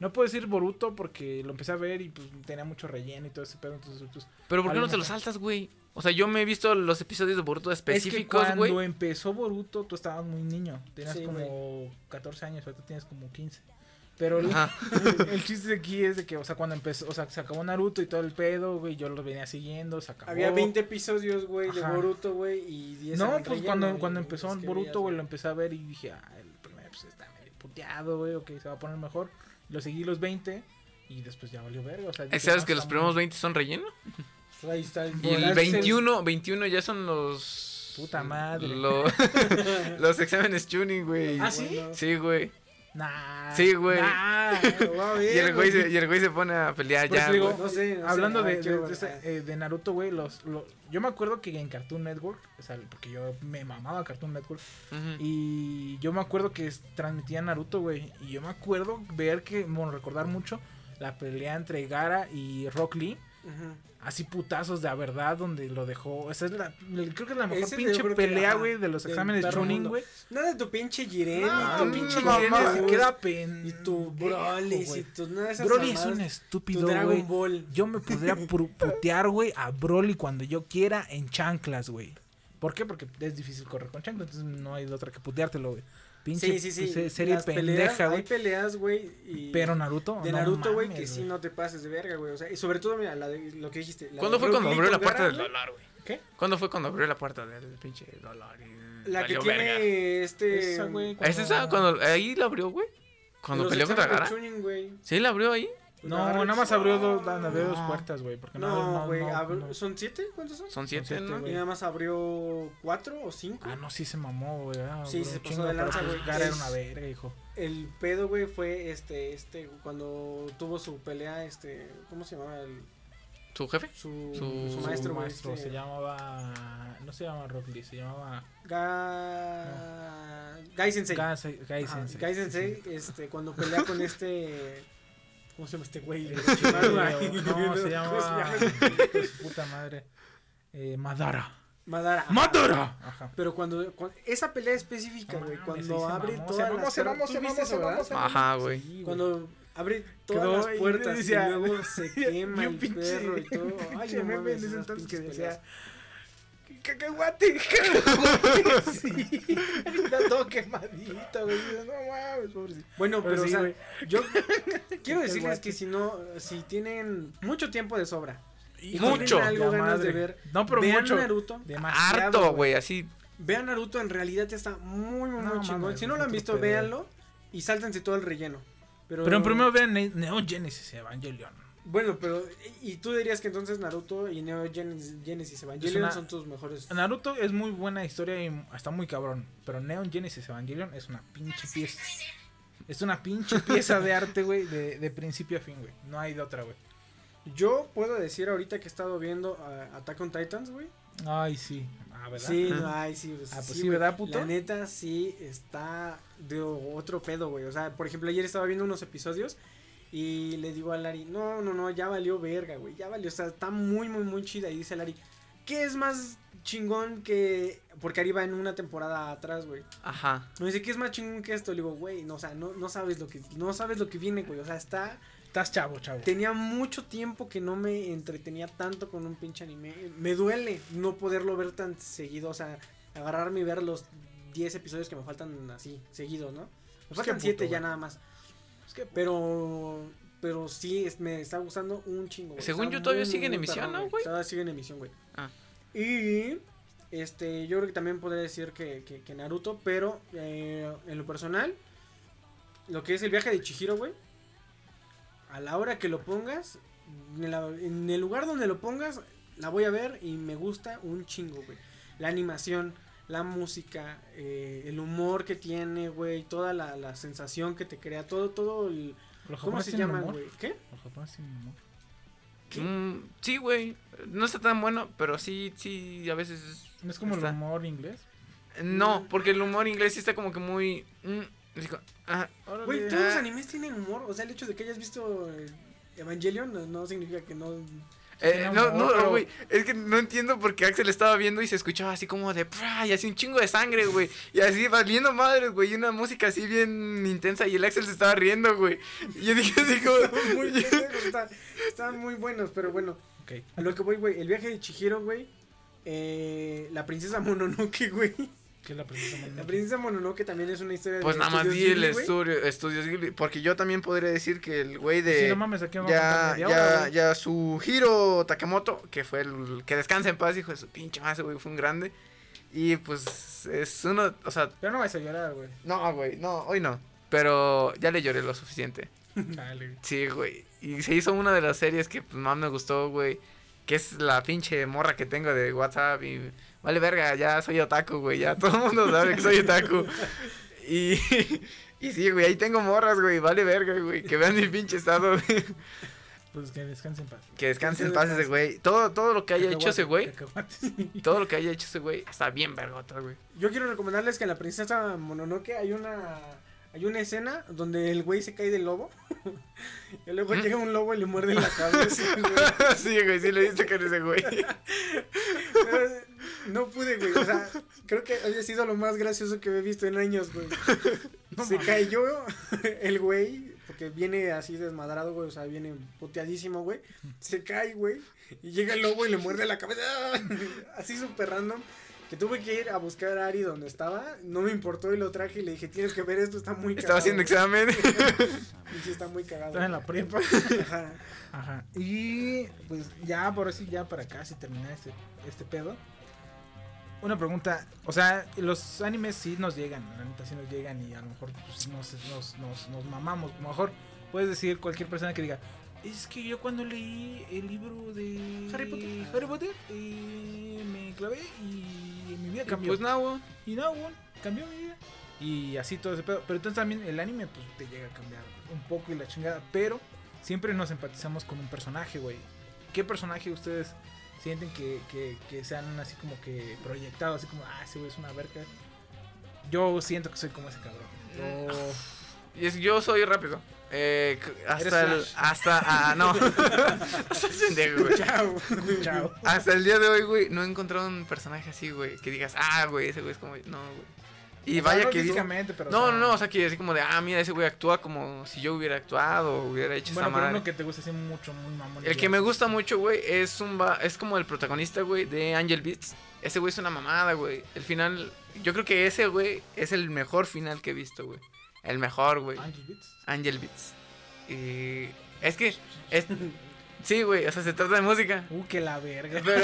No puedo decir Boruto porque lo empecé a ver y pues tenía mucho relleno y todo ese pedo, entonces pues, Pero ¿por qué no te lo saltas, güey? O sea, yo me he visto los episodios de Boruto específicos, es que cuando güey. empezó Boruto tú estabas muy niño, tenías Sí, como 14 años, ahorita tienes como 15. Pero el, el chiste de aquí es de que, o sea, cuando empezó, o sea, se acabó Naruto y todo el pedo, güey, yo lo venía siguiendo, se acabó. Había 20 episodios, güey, de. Boruto, güey, y 10 No, pues relleno, cuando, y cuando empezó Boruto, güey, lo empecé a ver y dije, ah, el primero pues está medio puteado, güey, ok, se va a poner mejor. Lo seguí los 20 y después ya valió verga, o sea. dije, ¿Sabes no, que los primeros muy- 20 son relleno? Pues Ahí está. Y Boruto. el 21, 21 ya son los... Puta madre. lo- los exámenes tuning, güey. ¿Ah, sí? Sí, güey. Nah. Sí, güey. Nah. Y el güey se, y el güey se pone a pelear Por ya, digo. No sé, no sé, Hablando de, eh, de Naruto, güey, los, lo- yo me acuerdo que en Cartoon Network, o sea, porque yo me mamaba Cartoon Network, y yo me acuerdo que transmitía Naruto, güey, y yo me acuerdo ver que, bueno, recordar mucho la pelea entre Gara y Rock Lee, Ujú. Así putazos de a verdad donde lo dejó, esa es la, creo que es la mejor Ese pinche pelea, güey, de los exámenes tuning, mundo. güey. Nada de tu pinche Jiren, No, tu pinche mamá, Jiren se queda pen... Y tu Broly, y tu nada de esas Broly es un estúpido, güey. Yo me podría pu- putear, güey, a Broly cuando yo quiera en chanclas, güey. ¿Por qué? Porque es difícil correr con chanclas, entonces no hay de otra que puteártelo, güey. Pinche Sí, sí, sí. se- serie Las pendeja, Hay güey. peleas, güey. y- Pero Naruto, De no Naruto, güey, que sí no te pases de verga, güey. O sea, y sobre todo, mira, la de, lo que dijiste. la ¿Cuándo de fue cuando abrió la puerta del dolor, güey? ¿Qué? ¿Cuándo fue cuando abrió la puerta del pinche dolor? y La que tiene verga? este. Esa, güey, ¿Es esa? Cuando, ahí la abrió, güey. Cuando peleó contra Gara. ¿Sí la abrió ahí? No, Agarra- nada más abrió dos, Ah, abrió dos no. puertas, güey. Porque No, güey. no, no. ¿Son siete? ¿Cuántos son? Son siete, siete, ¿no? Y nada más abrió cuatro o cinco. Ah, no, sí se mamó, güey. ah, Sí, se pasó de lanza, pues, güey. Gara era una verga, hijo. El pedo, güey, fue este, este, cuando tuvo su pelea, este, ¿cómo se llamaba? El, ¿Su jefe? su, Su- maestro, güey. maestro este, se llamaba. No se llama Rock Lee, se llamaba. Ga... Gai Sensei. Gai Sensei. Gai Sensei, este, cuando pelea con este... ¿Cómo se llama este güey? No, se ¿cómo llama. puta madre. Eh, Madara. Madara. ajá. ¡Madara! Ajá. Pero cuando, cuando- esa pelea específica, güey, cuando abre todas las puertas-. Ajá, güey. Cuando abre todas las puertas y luego se quema y el un pinche- perro y todo. Ay, no mames, en ese esas entonces que decía, peleas. Cacahuate, cacahuate. sí. Está todo quemadito, güey. No mames, pobrecito. Bueno, pero, Pero o sí, sea, güey. yo quiero decirles que si no, si tienen mucho tiempo de sobra y Mucho. algo ganas madre. de ver, No, pero vean mucho. Naruto. Demasiado. Harto, güey, así. Vean Naruto, en realidad está muy, muy, No, muy chingón. mames, si no lo han visto, pedo. véanlo y sáltense todo el relleno. Pero, Pero en primero vean Ne- Neo Genesis Evangelion. Bueno, pero, y tú dirías que entonces Naruto y Neo Genesis, Genesis Evangelion una- son tus mejores. Naruto es muy buena historia y está muy cabrón. Pero Neon Genesis Evangelion es una pinche pieza. Es una pinche pieza de arte, güey, de, de principio a fin, güey. No hay de otra, güey. Yo puedo decir ahorita que he estado viendo a Attack on Titans, güey. Ay, sí. Ah, ¿verdad? Sí, no, ay, sí, pues, Ah, pues sí. ¿verdad, puto? La neta sí está de otro pedo, güey. O sea, por ejemplo, ayer estaba viendo unos episodios y le digo a Lari, no, no, no, ya valió verga, güey. Ya valió, o sea, está muy, muy, muy chida. Y dice Lari, ¿qué es más chingón que...? Porque Ari va en una temporada atrás, güey. Ajá. Me dice, ¿qué es más chingón que esto? Le digo, güey, no, o sea, no, no sabes lo que, no sabes lo que viene, güey. O sea, está... Estás chavo, chavo. Tenía mucho tiempo que no me entretenía tanto con un pinche anime. Me duele no poderlo ver tan seguido. O sea, agarrarme y ver los 10 episodios que me faltan así, seguidos, ¿no? Me faltan qué 7 puto, ya nada más. Que, Pero. Pero sí, es- me está gustando un chingo. güey. Según Está yo, todavía muy, sigue en emisión, ¿no, güey? Todavía sigue en emisión, güey. Ah. Y. Este, yo creo que también podría decir que, que, que Naruto, pero eh, en lo personal, lo que es el viaje de Chihiro, güey, a la hora que lo pongas, en, la- en el lugar donde lo pongas, la voy a ver y me gusta un chingo, güey. La animación, la música, eh, el humor que tiene, güey, toda la, la sensación que te crea, todo, todo el... los ¿Cómo se humor. güey? ¿Qué? Los japoneses tienen humor. ¿Qué? Mm, sí, güey. No está tan bueno, pero sí, sí, a veces es- No es como Está. el humor inglés. No, porque el humor inglés sí está como que muy. mm, ah, Güey, todos los ah. animes tienen humor. O sea, el hecho de que hayas visto eh, Evangelion no, no significa que no. Eh, no, no, güey. Es que no entiendo por qué Axel estaba viendo y se escuchaba así como de. Y así un chingo de sangre, güey. Y así valiendo madres, güey. Y una música así bien intensa. Y el Axel se estaba riendo, güey. Y yo dije así como. muy están, están muy buenos, pero bueno. A lo que voy, güey. El viaje de Chihiro, güey. Eh, la princesa Mononoke, güey. ¿Qué es la princesa La Mononoke? princesa Mononoke también es una historia Pues de nada más di el estudio, estudios Ghibli, Porque yo también podría decir que el güey de. Sí, no mames, aquí vamos a ya, ya, ya su Hiro Takemoto, que fue el que descansa en paz, hijo de su pinche madre, güey, fue un grande. Y pues es uno, o sea, Pero no vas a llorar, güey. no, güey, no, hoy no. Pero ya le lloré lo suficiente. Dale. Sí, güey. Y se hizo una de las series que pues, más me gustó, güey. Que es la pinche morra que tengo de WhatsApp. Y vale, verga, ya soy otaku, güey. Ya todo el mundo sabe que soy otaku. Y, y sí, güey, ahí tengo morras, güey. Vale, verga, güey. Que vean mi pinche estado. de- Pues que descanse en paz. que descanse en paz ese güey. Todo, todo lo que haya hecho ese güey. Todo lo que haya hecho ese güey está bien vergota, güey. Yo quiero recomendarles que en la princesa Mononoke hay una hay una escena donde el güey se cae del lobo. y luego ¿Mm? llega un lobo y le muerde la cabeza. güey. sí, güey, sí lo viste con ese güey. Pero, no pude, güey. O sea, creo que había sido lo más gracioso que he visto en años, güey. se cayó el güey, porque viene así desmadrado, güey. O sea, viene puteadísimo, güey. Se cae, güey. Y llega el lobo y le muerde la cabeza. Así súper random. Que tuve que ir a buscar a Ari donde estaba. No me importó y lo traje y le dije, tienes que ver esto, está muy Estaba haciendo cagado". examen. Y sí, está muy cagado. Estaba en la prepa. Ajá. Ajá. Y pues ya, por así, ya para casi terminar este, este pedo. Una pregunta, o sea, los animes sí nos llegan, la neta sí nos llegan y a lo mejor pues, nos, nos, nos, nos mamamos. A lo mejor puedes decir cualquier persona que diga, es que yo cuando leí el libro de Harry Potter. Harry Potter eh, me clavé y mi vida cambió. pues no, güey. Y no, güey, cambió mi vida. Y así todo ese pedo. Pero entonces también el anime, pues te llega a cambiar un poco y la chingada. Pero siempre nos empatizamos con un personaje, güey. ¿Qué personaje ustedes sienten que, que, que sean así como que proyectados? Así como, ah, ese güey es una verga. Yo siento que soy como ese cabrón. Yo- Y es- yo soy rápido. Eh, hasta el. Hasta. Ah, no. hasta güey. Chao. Chao. Hasta el día de hoy, güey, no he encontrado un personaje así, güey. Que digas, ah, güey, ese güey es como. No, güey. Y O vaya que físicamente, pero. o No, sea, no, no, o sea, que así como de, ah, mira, ese güey actúa como si yo hubiera actuado o hubiera hecho Bueno, esa pero madre. uno que te gusta así mucho, muy mamón. El que me gusta mucho, güey, es un va es como el protagonista, güey, de Angel Beats. Ese güey es una mamada, güey. El final, yo creo que ese, güey, es el mejor final que he visto, güey. El mejor, güey. Angel Beats. Angel Beats. Y es que es Sí, güey, o sea, se trata de música. Uh, que la verga. Pero,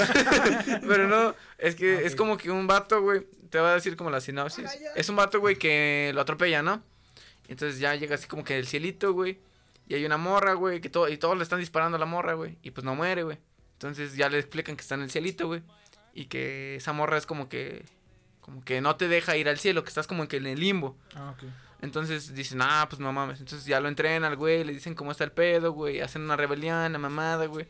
pero no, es que es como que un vato, güey, te va a decir como la sinopsis. Es un vato, güey, que lo atropella, ¿no? Entonces ya llega así como que del cielito, güey. Y hay una morra, güey, que todo, y todos le están disparando a la morra, güey. Y pues no muere, güey. Entonces ya le explican que está en el cielito, güey. Y que esa morra es como que, como que no te deja ir al cielo, que estás como que en el limbo. Ah, ok. Entonces dicen, ah, pues no mames. Entonces ya lo entrenan al güey, le dicen cómo está el pedo, güey. Hacen una rebelión, la mamada, güey.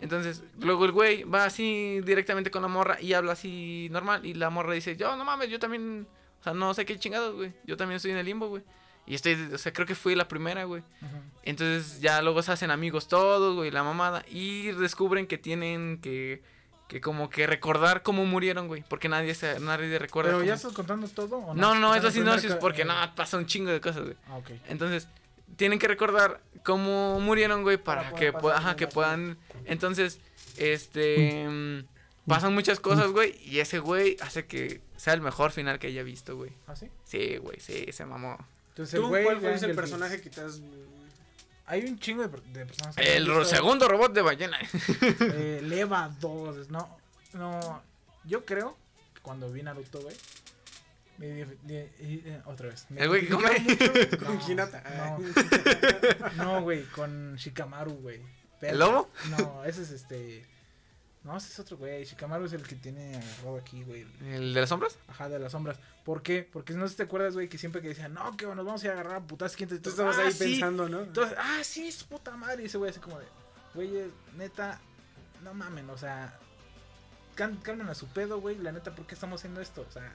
Entonces, luego el güey va así directamente con la morra y habla así normal. Y la morra dice, yo no mames, yo también, o sea, no sé qué chingados, güey. Yo también estoy en el limbo, güey. Y estoy, o sea, creo que fui la primera, güey. Ajá. Entonces ya luego se hacen amigos todos, güey, la mamada. Y descubren que tienen que, que como que recordar cómo murieron, güey. Porque nadie, se, nadie recuerda. Pero cómo- ya estás contando todo o no? No, no, es la sinopsis porque eh, no, pasa un chingo de cosas, güey. Ah, ok. Entonces, tienen que recordar cómo murieron, güey, para, Para que, pueda- ajá, que puedan. Entonces, este. mm, pasan muchas cosas, güey, y ese güey hace que sea el mejor final que haya visto, güey. ¿Ah, sí? Sí, güey, sí, se mamó. Entonces, ¿Tú güey cuál fue ese personaje que te has... Hay un chingo de, de personas. que El visto, segundo robot de ballena. Eh, Leva 2. No, no. Yo creo que cuando vi Naruto, güey. me y- eh, otra vez. me El güey come. mucho- Con No, Hinata. No, no, güey, con Shikamaru, güey. Pero- ¿El lobo? No, ese es este. No, ese es otro güey. Shikamaru es el que tiene agarrado aquí, güey. ¿El de las sombras? Ajá, de las sombras. ¿Por qué? Porque no sé si te acuerdas, güey, que siempre que decían, no, que nos vamos a ir a agarrar a putas, ¿quién te Tú estabas ahí pensando, ¿no? Entonces, ah, sí, es puta madre. Y ese güey así como de, güey, neta, no mamen, o sea, calmen a su pedo, güey. La neta, ¿por qué estamos haciendo esto? O sea,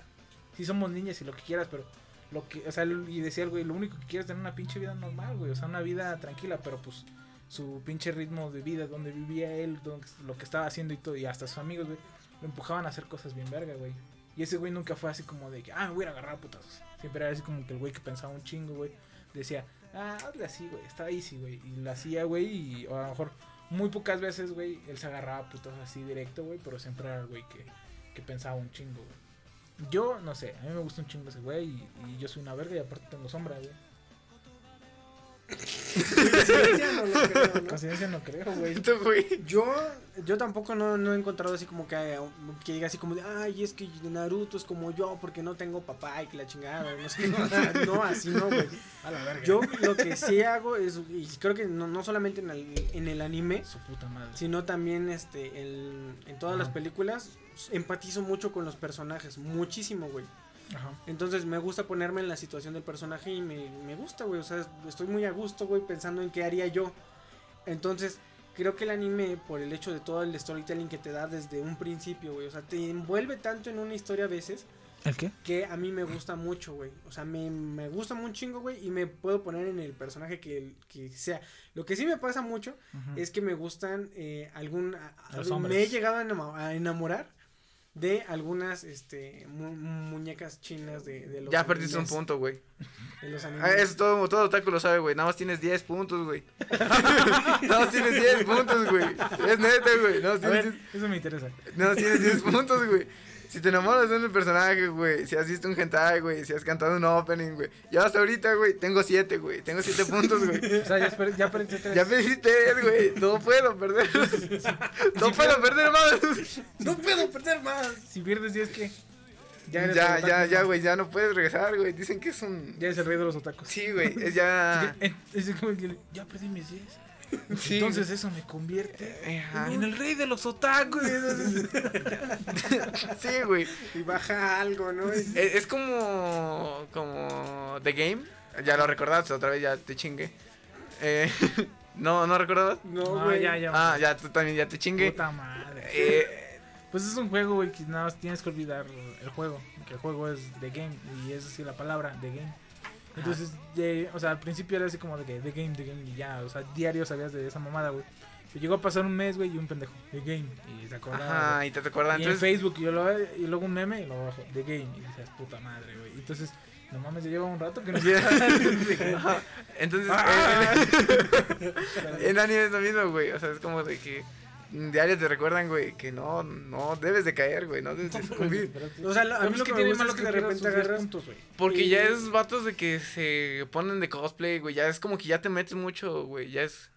sí somos niñas y lo que quieras, pero lo que, o sea, y decía el güey, lo único que quieres es tener una pinche vida normal, güey, o sea, una vida tranquila, pero pues su pinche ritmo de vida, donde vivía él, lo que estaba haciendo y todo, y hasta sus amigos, güey, lo empujaban a hacer cosas bien verga, güey. Y ese güey nunca fue así como de que, ah, me voy a agarrar putazos. Siempre era así como que el güey que pensaba un chingo, güey, decía, ah, hazle así, güey, está easy, güey. Y lo hacía, güey, y a lo mejor muy pocas veces, güey, él se agarraba a así directo, güey, pero siempre era el güey que, que pensaba un chingo, güey. Yo, no sé, a mí me gusta un chingo ese güey, y, y yo soy una verga y aparte tengo sombra, güey. Coincidencia, no lo creo, ¿no? Coincidencia no creo, güey. Tú, güey. Yo, yo tampoco no, no he encontrado así como que, que diga así como de, ay, es que Naruto es como yo porque no tengo papá y que la chingada, no sé, no, así no, güey. A la verga. Yo lo que sí hago es, y creo que no, no solamente en el, en el anime, Su puta madre. sino también este, el- en todas las películas, empatizo mucho con los personajes, muchísimo, güey. Ajá. Entonces me gusta ponerme en la situación del personaje y me, me gusta, güey. O sea, estoy muy a gusto, güey, pensando en qué haría yo. Entonces, creo que el anime, por el hecho de todo el storytelling que te da desde un principio, güey. O sea, te envuelve tanto en una historia a veces ¿El qué? que a mí me gusta mucho, güey. O sea, me, me gusta un chingo, güey, y me puedo poner en el personaje que, que sea. Lo que sí me pasa mucho es que me gustan eh, algún... a- Los me he llegado a enamorar de algunas este mu- muñecas chinas de, de los Ya perdiste un punto, güey. de los Ah, animes. Eso todo, todo otaku lo sabe, güey. Nada más tienes 10 puntos, güey. Nada más tienes 10 puntos, güey. Es neta, güey. Nada más A tienes, ver, eso me interesa. 10 nada más tienes 10 puntos, güey. Si te enamoras de un personaje, güey. Si has visto un hentai, güey. Si has cantado un opening, güey. Ya hasta ahorita, güey. Tengo 7, güey. Tengo 7 puntos, güey. O sea, ya, esper- ya perdiste tres. Ya me hiciste, güey. No puedo perder. No puedo perder más. No puedo perder más. Si pierdes 10, ¿qué? Ya, eres ya, ya, ya, güey. Ya no puedes regresar, güey. Dicen que es un. Ya es el rey de los otacos. Sí, güey. Es ya. Es como que ya perdí mis 10. Sí, Entonces eso me convierte Ajá. en el rey de los otakus. Sí, güey. Y baja algo, ¿no? Y- Es, es como. Como. The Game. Ya lo recordaste, otra vez ya te chingué. Eh, ¿No, ¿No recordabas? No, No, güey. ya, ya. Ah, ya tú también ya te chingué. Puta madre. Eh, Pues es un juego, güey, que nada más tienes que olvidar el juego. Que el juego es The Game. Y es así la palabra, The Game. Entonces, de- o sea, al principio era así como de que The Game, The Game. Y ya, o sea, diario sabías de esa mamada, güey. Pero llegó a pasar un mes, güey, y un pendejo. The Game. Y se acordaba. ajá, y te recuerdas. y en Facebook, y, yo lo, y luego un meme y luego abajo, The Game. Y dices, puta madre, güey. Y Entonces, no mames, ya lleva un rato que no Ajá. Entonces, Ah. eh, en anime es lo mismo, güey. O sea, es como de que diario te recuerdan, güey, que no, no debes de caer, güey, no debes de sucumbir. O sea, a mí lo que me gusta es que de repente agarras... puntos, güey. Porque Y- ya es vatos de que se ponen de cosplay, güey. Ya es como que ya te metes mucho, güey. Ya es.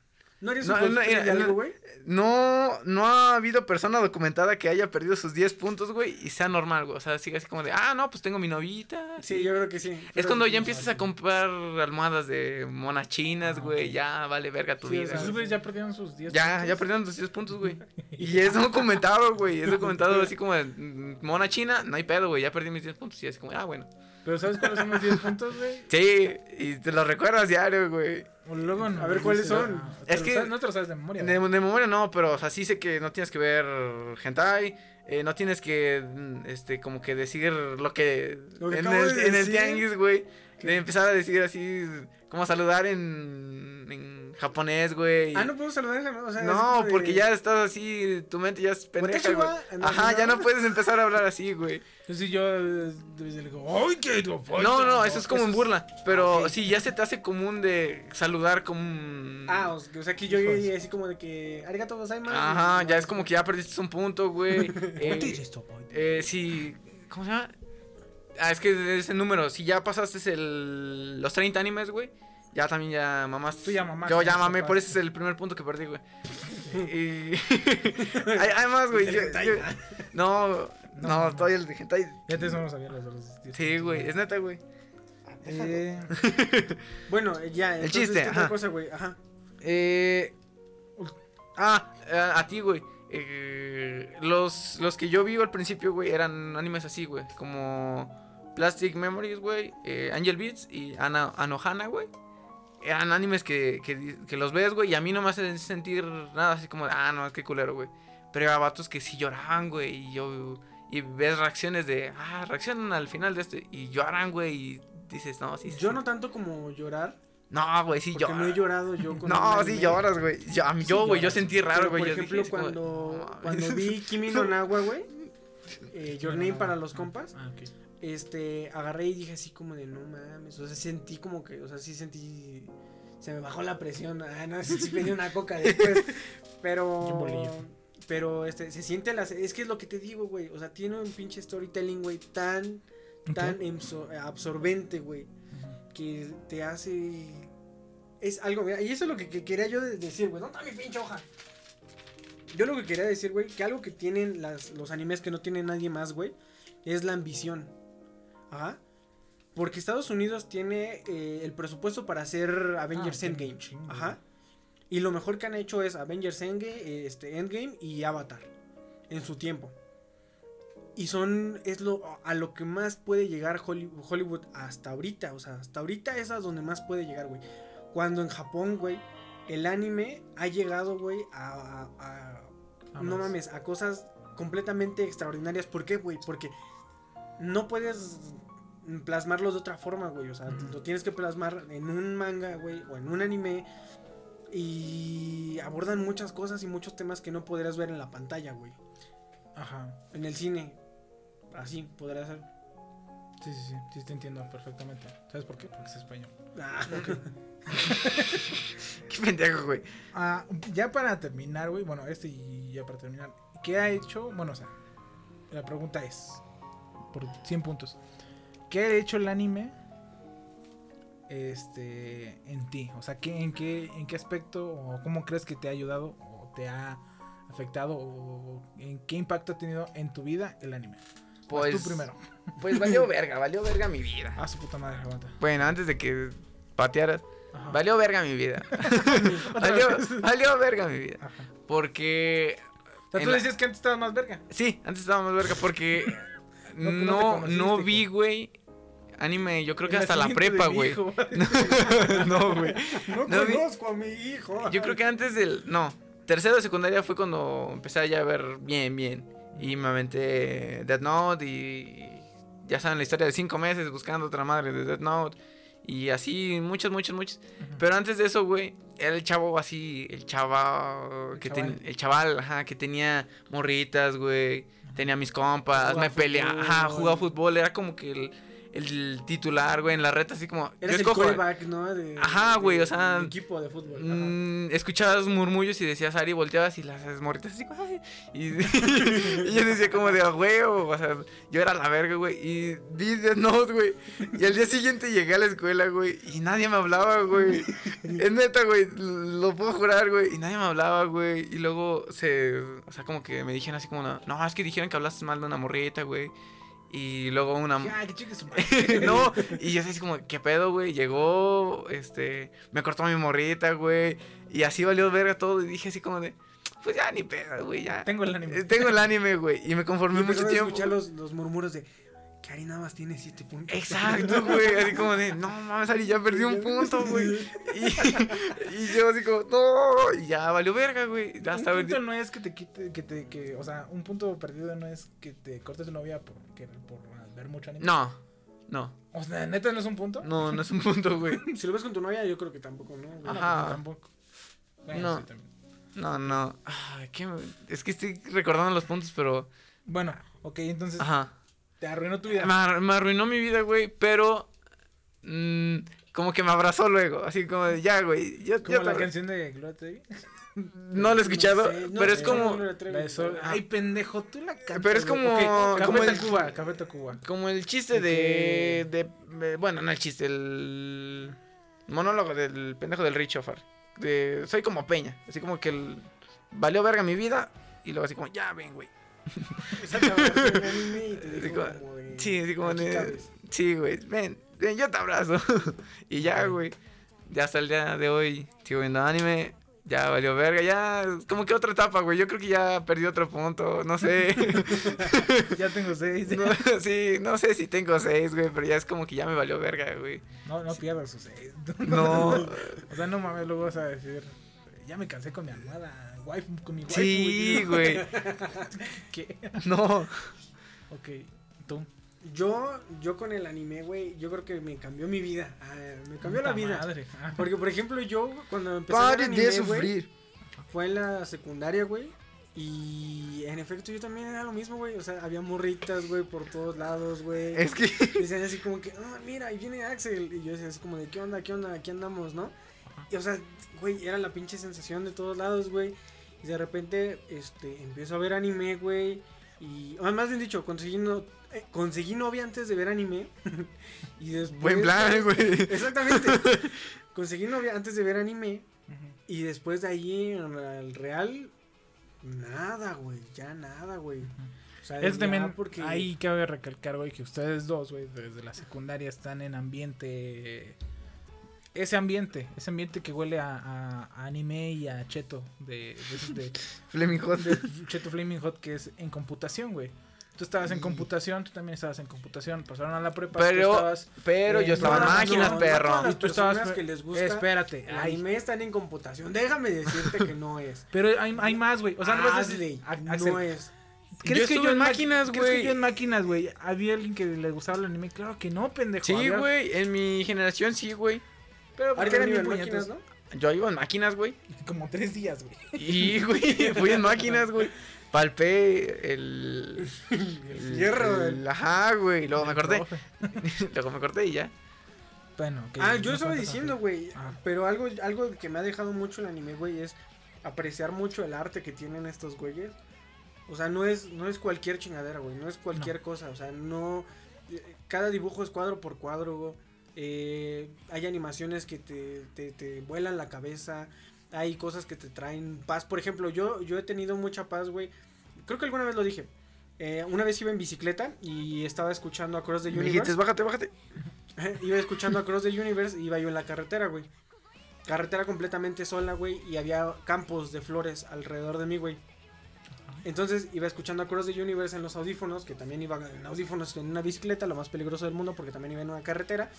¿No harías No, un no, eh, de algo, güey? No, no ha habido persona documentada que haya perdido sus 10 puntos, güey, y sea normal, güey. O sea, sigue así como de, ah, no, pues tengo mi novita. Sí, yo creo que sí. Es cuando ya empiezas a comprar almohadas de monas chinas, güey. Ya vale verga tu Sí, vida. sea, Esos güeyes ya perdieron sus 10 Ya, puntos. ya perdieron tus 10 puntos, güey. Y es documentado, güey. Es documentado así como de mm, mona china, no hay pedo, güey. Ya perdí mis 10 puntos. Y es como, ah, bueno. Pero ¿sabes cuáles son los 10 puntos, güey? Sí, y te lo recuerdas diario, güey. O luego no. A ver, ¿cuáles son? Es que- sabes- No te lo sabes de memoria. De, güey. de memoria no, pero o sea, sí sé que no tienes que ver hentai. eh, no tienes que, mm, este, como que decir lo que. Lo que en, el, de en el tianguis, güey. De empezar a decir así, como saludar en, en japonés, güey. Ah, no puedo saludar, ¿no? O sea, No, de- porque ya estás así, tu mente ya es pendeja, güey. Ajá, ya no. puedes empezar a hablar así, güey. Entonces yo eh, en cuando digo, ¡ay, qué No, no, eso es como en burla. Pero ok. sí, ya se te hace común de saludar como un... Ah, o sea, aquí yo Hijos. así como de que... Arigato gozaimasu. Ajá, ya es como que ya perdiste un punto, güey. Eh, eh, sí, ¿cómo se llama? Ah, es que ese número, si ya pasaste el, los 30 animes, güey, ya también ya mamás. Tú ya mamaste, Yo ya mamé, por ese es el primer punto que perdí, güey. y... Además, güey, yo- yo- no, no, todavía el de hentai. Ya te no sabía los los 10 Sí, güey, es neta, güey. Eh, Bueno, ya. El entonces, chiste, ¿qué otra ajá. cosa, güey? Ajá. Eh, ah, a, a ti, güey. Eh, los, los que yo vi al principio, güey, eran animes así, güey. Como Plastic Memories, güey. eh, Angel Beats y Ana, Anohana, güey. Eran animes que, que, los ves, güey. Y a mí no me hacen sentir nada así como, ah, no, es que culero, güey. Pero había vatos que sí lloraban, güey. Y yo. y ves reacciones de, ah, reaccionan al final de este y lloran, güey, y dices, no, sí, sí. Yo sí". no tanto como llorar, No, güey, sí lloras. no he llorado yo con No, sí lloras, güey. Yo, a mí- Sí yo, güey, yo sentí raro, güey. Por yo ejemplo, dije, es como, cuando, cuando vi Kimi no Nawa, güey, eh, Your Name para los compas, Ah, ok. Este, agarré y dije así como de no mames, o sea, sentí como que, o sea, sí sentí, se me bajó la presión, ah, no sé si pedí una coca después, pero, pero, este, se siente la, es que es lo que te digo, güey, o sea, tiene un pinche storytelling, güey, tan, tan absorbente, güey, que te hace, es algo, y eso es lo que, que quería yo de- decir, güey, ¿dónde está mi pinche hoja? Yo lo que quería decir, güey, que algo que tienen las, los animes que no tiene nadie más, güey, es la ambición. Ajá. Porque Estados Unidos tiene eh, el presupuesto para hacer Avengers Ah, Endgame. chingo, Ajá. Y lo mejor que han hecho es Avengers Endgame, este, Endgame y Avatar. En su tiempo. Y son. Es lo. A lo que más puede llegar Holly- Hollywood hasta ahorita. O sea, hasta ahorita es a donde más puede llegar, güey. Cuando en Japón, güey. El anime ha llegado, güey, a, a- no mames, a cosas completamente extraordinarias. ¿Por qué, güey? Porque no puedes plasmarlo de otra forma, güey. O sea, lo tienes que plasmar en un manga, güey, o en un anime. Y abordan muchas cosas y muchos temas que no podrás ver en la pantalla, güey. Ajá. En el cine. Así podrás ser. Sí, sí, sí. Sí, te entiendo perfectamente. ¿Sabes por qué? Porque es español. Ah, Qué pendejo, güey. Ah, ya para terminar, güey. Bueno, este y ya para terminar. ¿Qué ha hecho? Bueno, o sea, la pregunta es: por 100 puntos. ¿Qué ha hecho el anime? Este, en ti. O sea, ¿qué, en, qué, ¿en qué aspecto o cómo crees que te ha ayudado o te ha afectado o en qué impacto ha tenido en tu vida el anime? Pues, tú primero. pues valió verga, valió verga mi vida. Ah, su puta madre, aguanta. Bueno, antes de que patearas, Ajá. valió verga mi vida. Valió, valió verga mi vida. Ajá. Porque. O sea, tú la- decías que antes estabas más verga. Sí, antes estaba más verga porque No, no vi, güey, anime, yo creo que El hasta la prepa, güey. no, güey. no, No vi- conozco a mi hijo. Yo creo que antes del. No, tercero de secundaria fue cuando empecé ya a ver bien, bien. Y me aventé Death Note y. Ya saben la historia de cinco meses buscando otra madre de Death Note. Y así, muchos, muchos, muchos. Pero antes de eso, güey, era el chavo así, el chava. Que chaval. ten- el chaval, ajá, que tenía morritas, güey. Tenía mis compas, Jugaba me peleaba, fútbol. jugaba fútbol. Era como que el, el titular, güey, en la reta, así como. Eres el escojo- quarterback, ¿no? De, Ajá, güey, de- o sea, del equipo de fútbol. ajá. Mm, escuchabas murmullos y decías Ari, volteabas y las morritas así, "Ay", y, y yo decía como de huevo, o sea, yo era la verga, güey, y vi Death Note, güey, y al día siguiente llegué a la escuela, güey, y nadie me hablaba, güey, es neta, güey, lo puedo jurar, güey, y nadie me hablaba, güey, y luego se, o sea, como que me dijeron así como, no, es que dijeron que hablaste mal de una morrita, güey, y luego una... Ya, que chique su madre. no, y yo así como, ¿qué pedo, güey? Llegó, este, me cortó mi morrita, güey. Y así valió verga todo. Y dije así como de, pues ya ni pedo, güey, ya. Tengo el anime. Eh, Tengo el anime, güey. Y me Y conformé mucho tiempo. escuchar los, los murmuros de Ari nada más tiene siete puntos. Exacto, güey. Así como de, no mames, Ari, ya perdí un punto, güey. Y, y yo así como, no, y ya valió verga, güey. Ya un punto no es que te quite, que te, que, o sea, un punto perdido no es que te cortes tu novia por, que- por ver mucho anime. No, no, O sea, neta no es un punto. no, no es un punto, güey. Si lo ves con tu novia, yo creo que tampoco, ¿no? güey? Ajá. tampoco. Bueno, No. sí, también. No, no. Ay, ¿qué me- Es que estoy recordando los puntos, pero. Bueno, ok, entonces Ajá. Te arruinó tu vida. Me, ar- me arruinó mi vida, güey, pero. mm, como que me abrazó luego. Así como de, ya, güey. Yo, Como yo la canción de Gloria Trevi. No lo he escuchado, No sé, no, pero es como. La Sol- Ay, pendejo, tú la cantas. Pero es como- Ok, Café como Tacuba, Café Tacuba. Como el chiste de, de, de- Bueno, no el chiste, el. Monólogo del pendejo del Rich Offer. De. Soy como Peña. Así como que el. Valió verga mi vida. Y luego así como, ya ven, güey. Sí, así como. Sí, güey. Ven, ven, yo te abrazo. y ya, güey. Ya hasta el día de hoy sigo viendo anime. Ya valió verga, ya. Como que otra etapa, güey. Yo creo que ya perdí otro punto. No sé. Ya tengo seis. No, sí, no sé si tengo seis, güey. Pero ya es como que ya me valió verga, güey. No, no pierdas sus seis. No. O sea, no mames, luego vas a decir. Ya me cansé con mi almohada. Wife, con mi wife. Sí, güey. ¿Qué? No. Ok, tú. Yo, yo con el anime, güey, yo creo que me cambió mi vida. Ah, me cambió la vida. madre. Ah, Porque, por ejemplo, yo cuando empecé a ver anime, de sufrir. fue en la secundaria, güey. Y en efecto yo también era lo mismo, güey. O sea, había morritas, güey, por todos lados, güey. Es que. Decían así como que, ah, mira, ahí viene Axel. Y yo decía así como de, ¿qué onda, qué onda? Aquí andamos, ¿no? Y, o sea, güey, era la pinche sensación de todos lados, güey. Y de repente, este, empiezo a ver anime, güey. Y, ah, más bien dicho, conseguí, no, eh, conseguí novia antes de ver anime. y después... Buen plan, güey. Exactamente. conseguí novia antes de ver anime. Y después de ahí, en el real, nada, güey. Ya nada, güey. O sea, Es también, porque... ahí cabe recalcar, güey, que ustedes dos, güey, desde la secundaria están en ambiente... Ese ambiente, ese ambiente que huele a, a- a anime y a cheto, de, de, Fleming Hot. de cheto flaming hot, que es en computación, güey. Tú estabas en computación, tú también estabas en computación, pasaron a la prepa, tú Pero- estabas... Pero Eh, yo estaba en no, no, máquinas, no, perro. no todas las Y tú estabas- que les gusta Espérate, el ay, anime están en computación. Déjame decirte que no es. pero hay, hay más, güey. O sea, no vas a no es. ¿Crees Yo que yo en máquinas, ¿crees que güey. yo en máquinas, güey? ¿Había alguien que le gustaba el anime? Claro que no, pendejo. Sí, güey. En mi generación sí, güey. Pero porque Ahorita eran iba bien en máquinas, puñetos. ¿no? Yo iba en máquinas, güey. Como tres días, güey. Y, güey, fui en máquinas, güey. Palpé el. El fierro, el- ajá, güey. Luego me corté. Luego me corté y ya. Bueno, ok, Ah, no yo estaba diciendo, güey. Ah. Pero algo, algo que me ha dejado mucho el anime, güey, es apreciar mucho el arte que tienen estos güeyes. O sea, no es, no es cualquier chingadera, güey. No es cualquier cosa. O sea, no. eh, Cada dibujo es cuadro por cuadro, güey. Eh, hay animaciones que te, te, te vuelan la cabeza. Hay cosas que te traen paz. Por ejemplo, yo, yo he tenido mucha paz, güey. Creo que alguna vez lo dije. Eh, una vez iba en bicicleta y estaba escuchando Across the Me Universe. dijiste, bájate, bájate. iba escuchando Across the Universe y iba yo en la carretera, güey. Carretera completamente sola, güey, y había campos de flores alrededor de mí, güey. Entonces iba escuchando Across the Universe en los audífonos, que también iba en audífonos en una bicicleta, lo más peligroso del mundo, porque también iba en una carretera.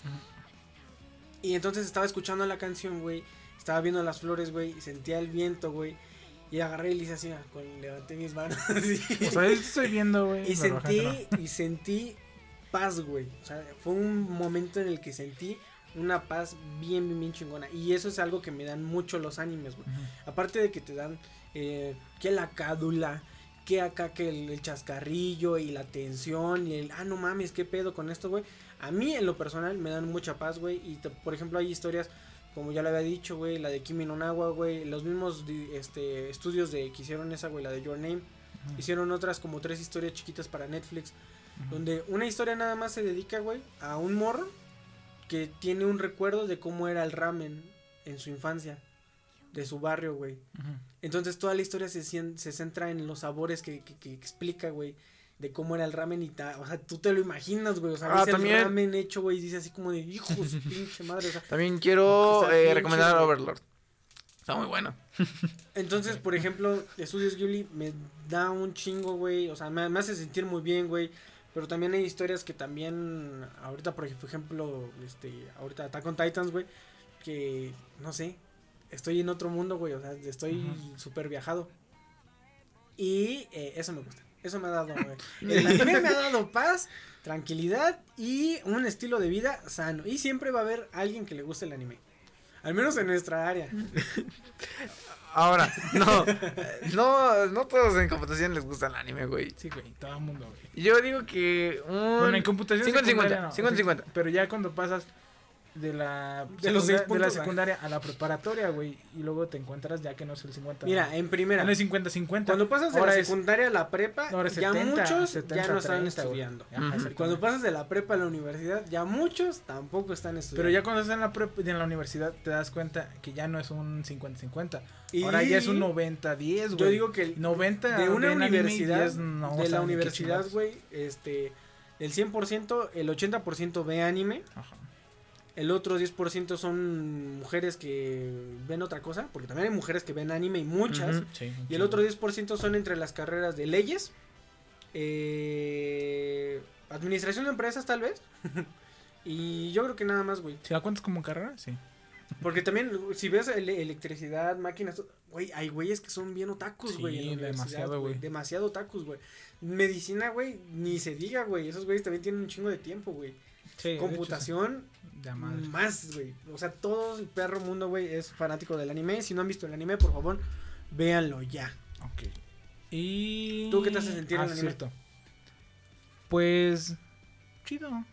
Y entonces estaba escuchando la canción, güey. Estaba viendo las flores, güey, y sentía el viento, güey. Y agarré y le hice así, ah, con, levanté mis manos. así. O sea, estoy viendo, güey. Y sentí, y sentí paz, güey. O sea, fue un momento en el que sentí una paz bien, bien, bien chingona. Y eso es algo que me dan mucho los animes, güey. Aparte de que te dan eh, que la cádula, que acá que el, el chascarrillo y la tensión y el, ah, no mames, qué pedo con esto, güey. A mí en lo personal me dan mucha paz, güey. Y te- por ejemplo hay historias, como ya le había dicho, güey, la de Kimi no Nawa, güey. Los mismos este, estudios de que hicieron esa, güey, la de Your Name. Hicieron otras como tres historias chiquitas para Netflix. Donde una historia nada más se dedica, güey, a un morro que tiene un recuerdo de cómo era el ramen en su infancia. De su barrio, güey. Entonces toda la historia se, se centra en los sabores que, que, que explica, güey. De cómo era el ramen y tal. O sea, tú te lo imaginas, güey. O sea, Ah, ves el también. ramen hecho, güey. Y dice así como de, hijo de su pinche madre. O sea, También quiero eh, recomendar chido. Overlord. Está muy bueno. Entonces, por ejemplo, Estudios Ghibli me da un chingo, güey. O sea, me, me hace sentir muy bien, güey. Pero también hay historias que también, ahorita, por ejemplo, este, ahorita Attack on Titans, güey. Que, no sé, estoy en otro mundo, güey. O sea, estoy súper viajado. Y eh, eso me gusta. Eso me ha dado, güey. El anime me ha dado paz, tranquilidad y un estilo de vida sano. Y siempre va a haber alguien que le guste el anime. Al menos en nuestra área. Ahora, no. eh, no, no todos en computación les gusta el anime, güey. Sí, güey, todo el mundo, güey. Yo digo que un. Bueno, en computación 50-50, secundaria no. 50-50. Pero ya cuando pasas de la, De los seis de la puntos, secundaria a la preparatoria, güey, y luego te encuentras ya que no es el 50. Mira, en primera. no es 50-50. Cuando pasas de Ahora la es- secundaria a la prepa, ahora ya 70, muchos 70, ya no están 30, güey. estudiando. Ajá. Cuando pasas de la prepa a la universidad, ya muchos tampoco están estudiando. Pero ya cuando estás en la, prep- en la universidad te das cuenta que ya no es un 50-50. Y Ahora ya es un 90-10, güey. Yo digo que el- 90 de una y universidad, 10 no de la universidad, güey, este, el 100%, el 80% ve anime, Ajá. El otro 10% son mujeres que ven otra cosa, porque también hay mujeres que ven anime y muchas. Sí, Y el otro 10% son entre las carreras de leyes, eh, administración de empresas tal vez. y yo creo que nada más, güey. ¿Si la cuentas como carrera? Sí. Porque también, si ves ele- electricidad, máquinas, güey, hay güeyes que son bien otakus, güey. demasiado, güey. Demasiado otakus, güey. Medicina, güey, ni se diga, güey. Esos güeyes también tienen un chingo de tiempo, güey. Sí, hecho, Computación, madre. más, güey. O sea, todo el perro mundo, güey, es fanático del anime. Si no han visto el anime, por favor, véanlo ya. Ok. Y. ¿Tú qué te hace sentir ah, el anime? cierto. Pues. Chido.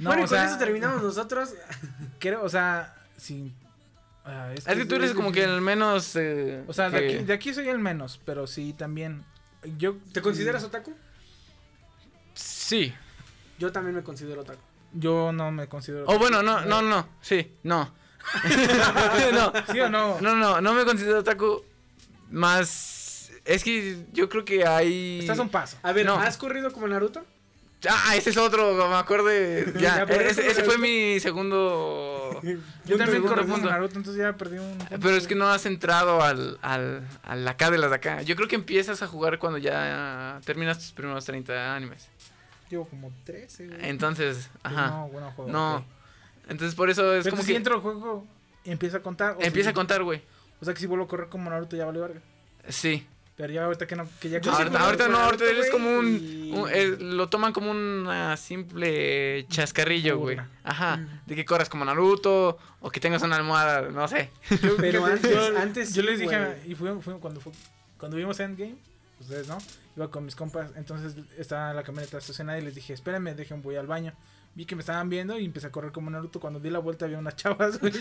No, bueno, y o con sea, eso terminamos nosotros. Creo, o sea, sin. ah, Es que tú eres como que el menos. eh, O sea, de que- aquí, de aquí soy el menos, pero sí también. Yo. ¿Te consideras otaku? Sí. Yo también me considero otaku. Yo no me considero. O bueno, no, no, no. Sí, no. no. ¿Sí o no? No, no, no me considero otaku. Más. Es que yo creo que hay. Estás a un paso. A ver, No. ¿has corrido como Naruto? Ah, ese es otro, me acuerdo. Ya, ese, fue mi segundo. Yo también como punto. Naruto, entonces ya perdí un. punto, Pero es que no has entrado al, al, al acá de las de acá. Yo creo que empiezas a jugar cuando ya terminas tus primeros 30 animes. Llevo como 13, güey. Entonces, ajá. No, bueno, juego. No. Entonces por eso es Pero como si que entro al juego, empieza a contar. o empieza si- a contar, güey. O sea que si vuelvo a correr como Naruto ya vale verga. Sí. Pero ya ahorita que no, que ya ahorita ahorita no, ahorita eres güey, como un, y- un- eh, lo toman como una simple chascarrillo, güey. Ajá, de que corras como Naruto o que tengas una almohada, no sé. Pero antes, yo, antes yo les dije, y fue, fue cuando fue, cuando vimos Endgame, ustedes no, iba con mis compas, entonces estaba en la camioneta estacionada y les dije, espérenme, dejen, voy al baño. Vi que me estaban viendo y empecé a correr como Naruto. Cuando di la vuelta había unas chavas, güey.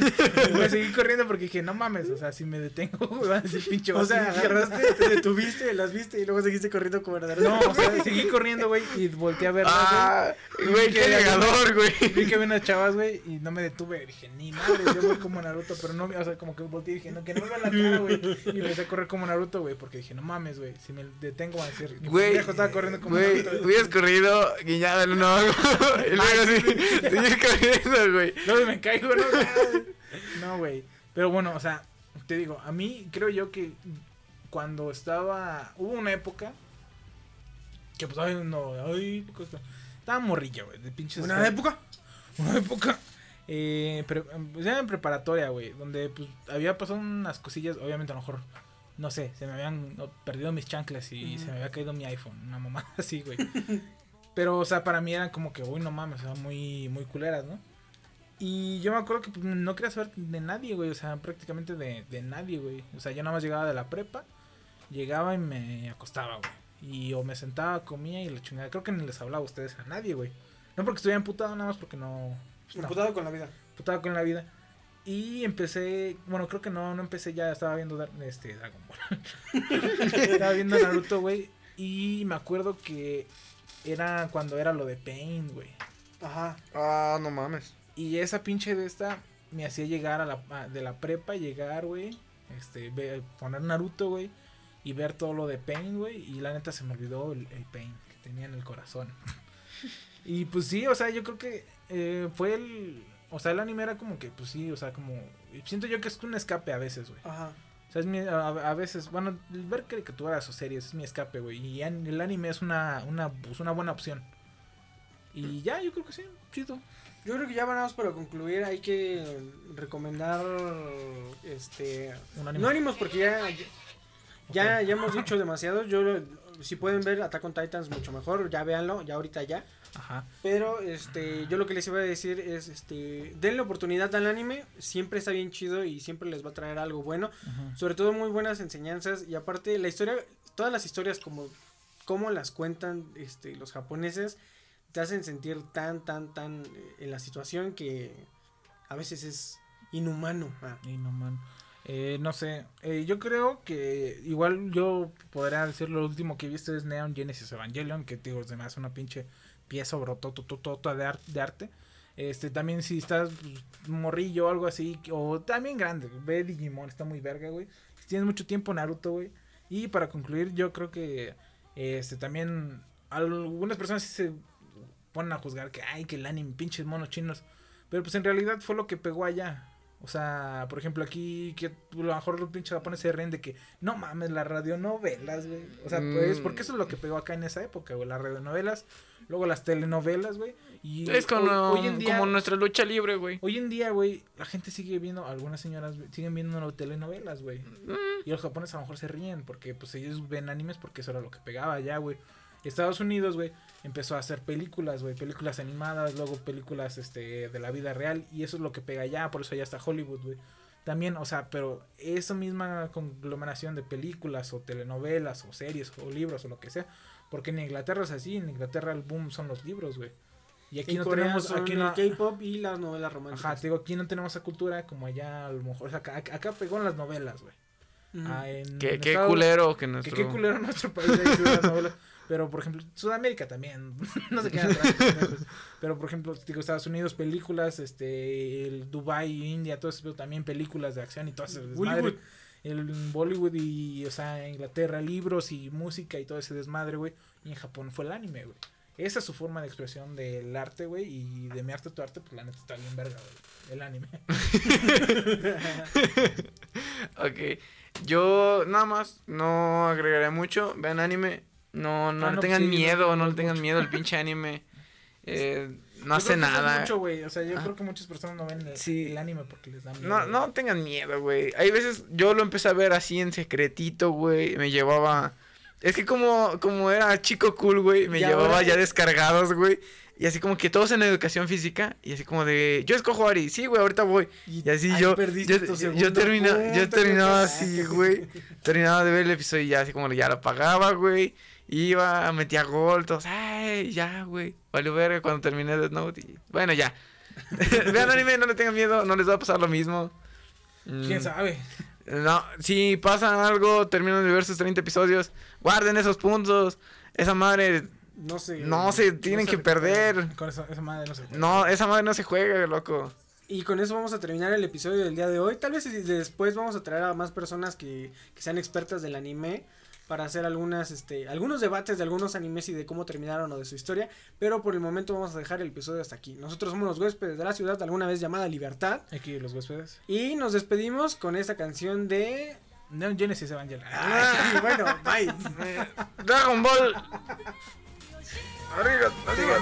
Y me seguí corriendo porque dije, no mames, o sea, si me detengo, güey, van a decir pinche O sea, vato". agarraste, te detuviste, las viste y luego seguiste corriendo como Naruto. No, o sea, seguí corriendo, güey, y volteé a verlas, Ah, güey. qué llegador, güey. Vi que había unas chavas, güey, y no me detuve. Dije, ni madre, yo voy como Naruto, pero no, o sea, como que volteé y dije, no, que no me vean la cara, güey. Y empecé a correr como Naruto, güey, porque dije, no mames, güey, si me detengo van a decir, Güey, estaba corriendo como güey, Naruto. hubieras corrido guiñado y luego así, seguir corriendo, güey. No, me caigo, no, no, güey. Pero bueno, o sea, te digo, a mí creo yo que cuando estaba, hubo una época que pues, ay, no, ay, qué cosa. estaba morrillo, güey, de pinches. ¿Una época? Una época. Eh, pre- pues, en preparatoria, güey, donde pues había pasado unas cosillas, obviamente a lo mejor, no sé, se me habían perdido mis chanclas y se me había caído mi iPhone, una mamá así, güey. Pero, o sea, para mí eran como que, uy, no mames, o sea, muy, muy culeras, ¿no? Y yo me acuerdo que pues, no quería saber de nadie, güey, o sea, prácticamente de, de nadie, güey. O sea, yo nada más llegaba de la prepa, llegaba y me acostaba, güey. Y o me sentaba, comía y la chingada. Creo que ni les hablaba a ustedes a nadie, güey. No porque estuviera emputado, nada más porque no... pues, no Imputado con la vida. putado con la vida. Y empecé, bueno, creo que no, no empecé ya, estaba viendo este Dragon Ball. estaba viendo Naruto, güey. Y me acuerdo que era cuando era lo de Pain, güey. Ajá. Ah, no mames. Y esa pinche de esta me hacía llegar a la, a- de la prepa, llegar, güey. Este, ve- poner Naruto, güey. Y ver todo lo de Pain, güey. Y la neta se me olvidó el, el Pain que tenía en el corazón. y pues sí, o sea, yo creo que eh, fue el... O sea, el anime era como que, pues sí, o sea, como... Siento yo que es un escape a veces, güey. Ajá. Sea, es mi- a, a veces, bueno, ver caricaturas o series es mi escape, güey. Y an- el anime es una, una, pues, una buena opción. Y ya, yo creo que sí, chido. Yo creo que ya vamos para concluir. Hay que recomendar este Un anime. no animos porque ya ya, ya hemos dicho demasiado. Yo si pueden ver Attack on Titans mucho mejor, ya véanlo, ya ahorita ya. Ajá. Pero este yo lo que les iba a decir es este denle oportunidad al anime, siempre está bien chido y siempre les va a traer algo bueno, Ajá. sobre todo muy buenas enseñanzas y aparte la historia todas las historias como como las cuentan este los japoneses te hacen sentir tan tan tan eh, en la situación que a veces es inhumano. ah. Y no, man. Eh, no sé, eh, yo creo que igual yo podría decir lo último que he visto es Neon Genesis Evangelion, que digo, se me hace una pinche pieza brotototota de, ar- de arte. Este, también si estás morrillo o algo así, o también grande, ve Digimon, está muy verga, güey. Si tienes mucho tiempo, Naruto, güey. Y para concluir, yo creo que este también algunas personas sí se ponen a juzgar que, ay, que el anime, pinches monos chinos. Pero pues en realidad fue lo que pegó allá. O sea, por ejemplo, aquí que a lo mejor los pinches japoneses se ríen de que no mames, las radionovelas, güey. O sea, pues, porque eso es lo que pegó acá en esa época, güey. Las radionovelas, luego las telenovelas, güey. Y Es como, hoy, hoy en día, como nuestra lucha libre, güey. hoy en día, güey, la gente sigue viendo, algunas señoras siguen viendo no- telenovelas, güey. Mm. Y los japoneses a lo mejor se ríen porque pues ellos ven animes porque eso era lo que pegaba ya, güey. Estados Unidos, güey, empezó a hacer películas, güey, películas animadas, luego películas este de la vida real y eso es lo que pega ya, por eso ya está Hollywood, güey. También, o sea, pero esa misma conglomeración de películas o telenovelas o series o libros o lo que sea, porque en Inglaterra es así, en Inglaterra el boom son los libros, güey. Y aquí no Corea tenemos aquí el no, K-pop y las novelas románticas. Ajá, te digo, aquí no tenemos esa cultura como allá a lo mejor, o sea, acá, acá pegó en las novelas, güey. Ah, en Qué, qué Estados- culero que que nuestro... qué culero nuestro país sí las novelas. Pero, por ejemplo, Sudamérica también. no se quedan atrás. pendejos. Pero, por ejemplo, digo, Estados Unidos, películas, este, el Dubai, India, todo eso, pero también películas de acción y todo ese desmadre. Bollywood. El Bollywood y, o sea, Inglaterra, libros y música y todo ese desmadre, güey. Y en Japón fue el anime, güey. Esa es su forma de expresión del arte, güey. Y de mi arte, tu arte, pues la neta está bien verga, güey. El anime. Ok. Yo nada más no agregaré mucho. Vean anime. No, no Ah, le no, tengan sí, miedo, no, le tengan mucho. miedo al pinche anime. Eh, no Yo hace creo que nada. mucho, güey. O sea, yo Ah. creo que muchas personas no ven el, Sí. el anime porque les da miedo. No, no tengan miedo, güey. Hay veces yo lo empecé a ver así en secretito, güey. Me llevaba. Es que como, como era chico cool, güey, me Ya llevaba ya descargados, güey. Y así como que todos en educación física. Y así como de. Yo escojo Ari. Sí, güey, ahorita voy. Y así yo. Yo, yo, termina- yo terminaba así, güey. Terminaba de ver el episodio y ya así como ya lo pagaba, güey. Iba, metía gol, todos. Ay, ya, güey. Vale, verga cuando terminé Death Note. Y, bueno, ya. Vean anime, no le tengan miedo. No les va a pasar lo mismo. ¿Quién Mm, sabe? no, si pasa algo, terminan de ver sus 30 episodios, guarden esos puntos. Esa madre, No sé. no se tienen se que perder. Con esa, esa madre no se juega. No, esa madre no se juega, loco. Y con eso vamos a terminar el episodio del día de hoy. Tal vez después vamos a traer a más personas que, que sean expertas del anime para hacer algunas, este, algunos debates de algunos animes y de cómo terminaron o de su historia, pero por el momento vamos a dejar el episodio hasta aquí. Nosotros somos los huéspedes de la ciudad, alguna vez llamada Libertad. Aquí los huéspedes. Y nos despedimos con esta canción de... Neon Genesis Evangelion. Ah, bueno, bye. Dragon Ball. arriba, arriba.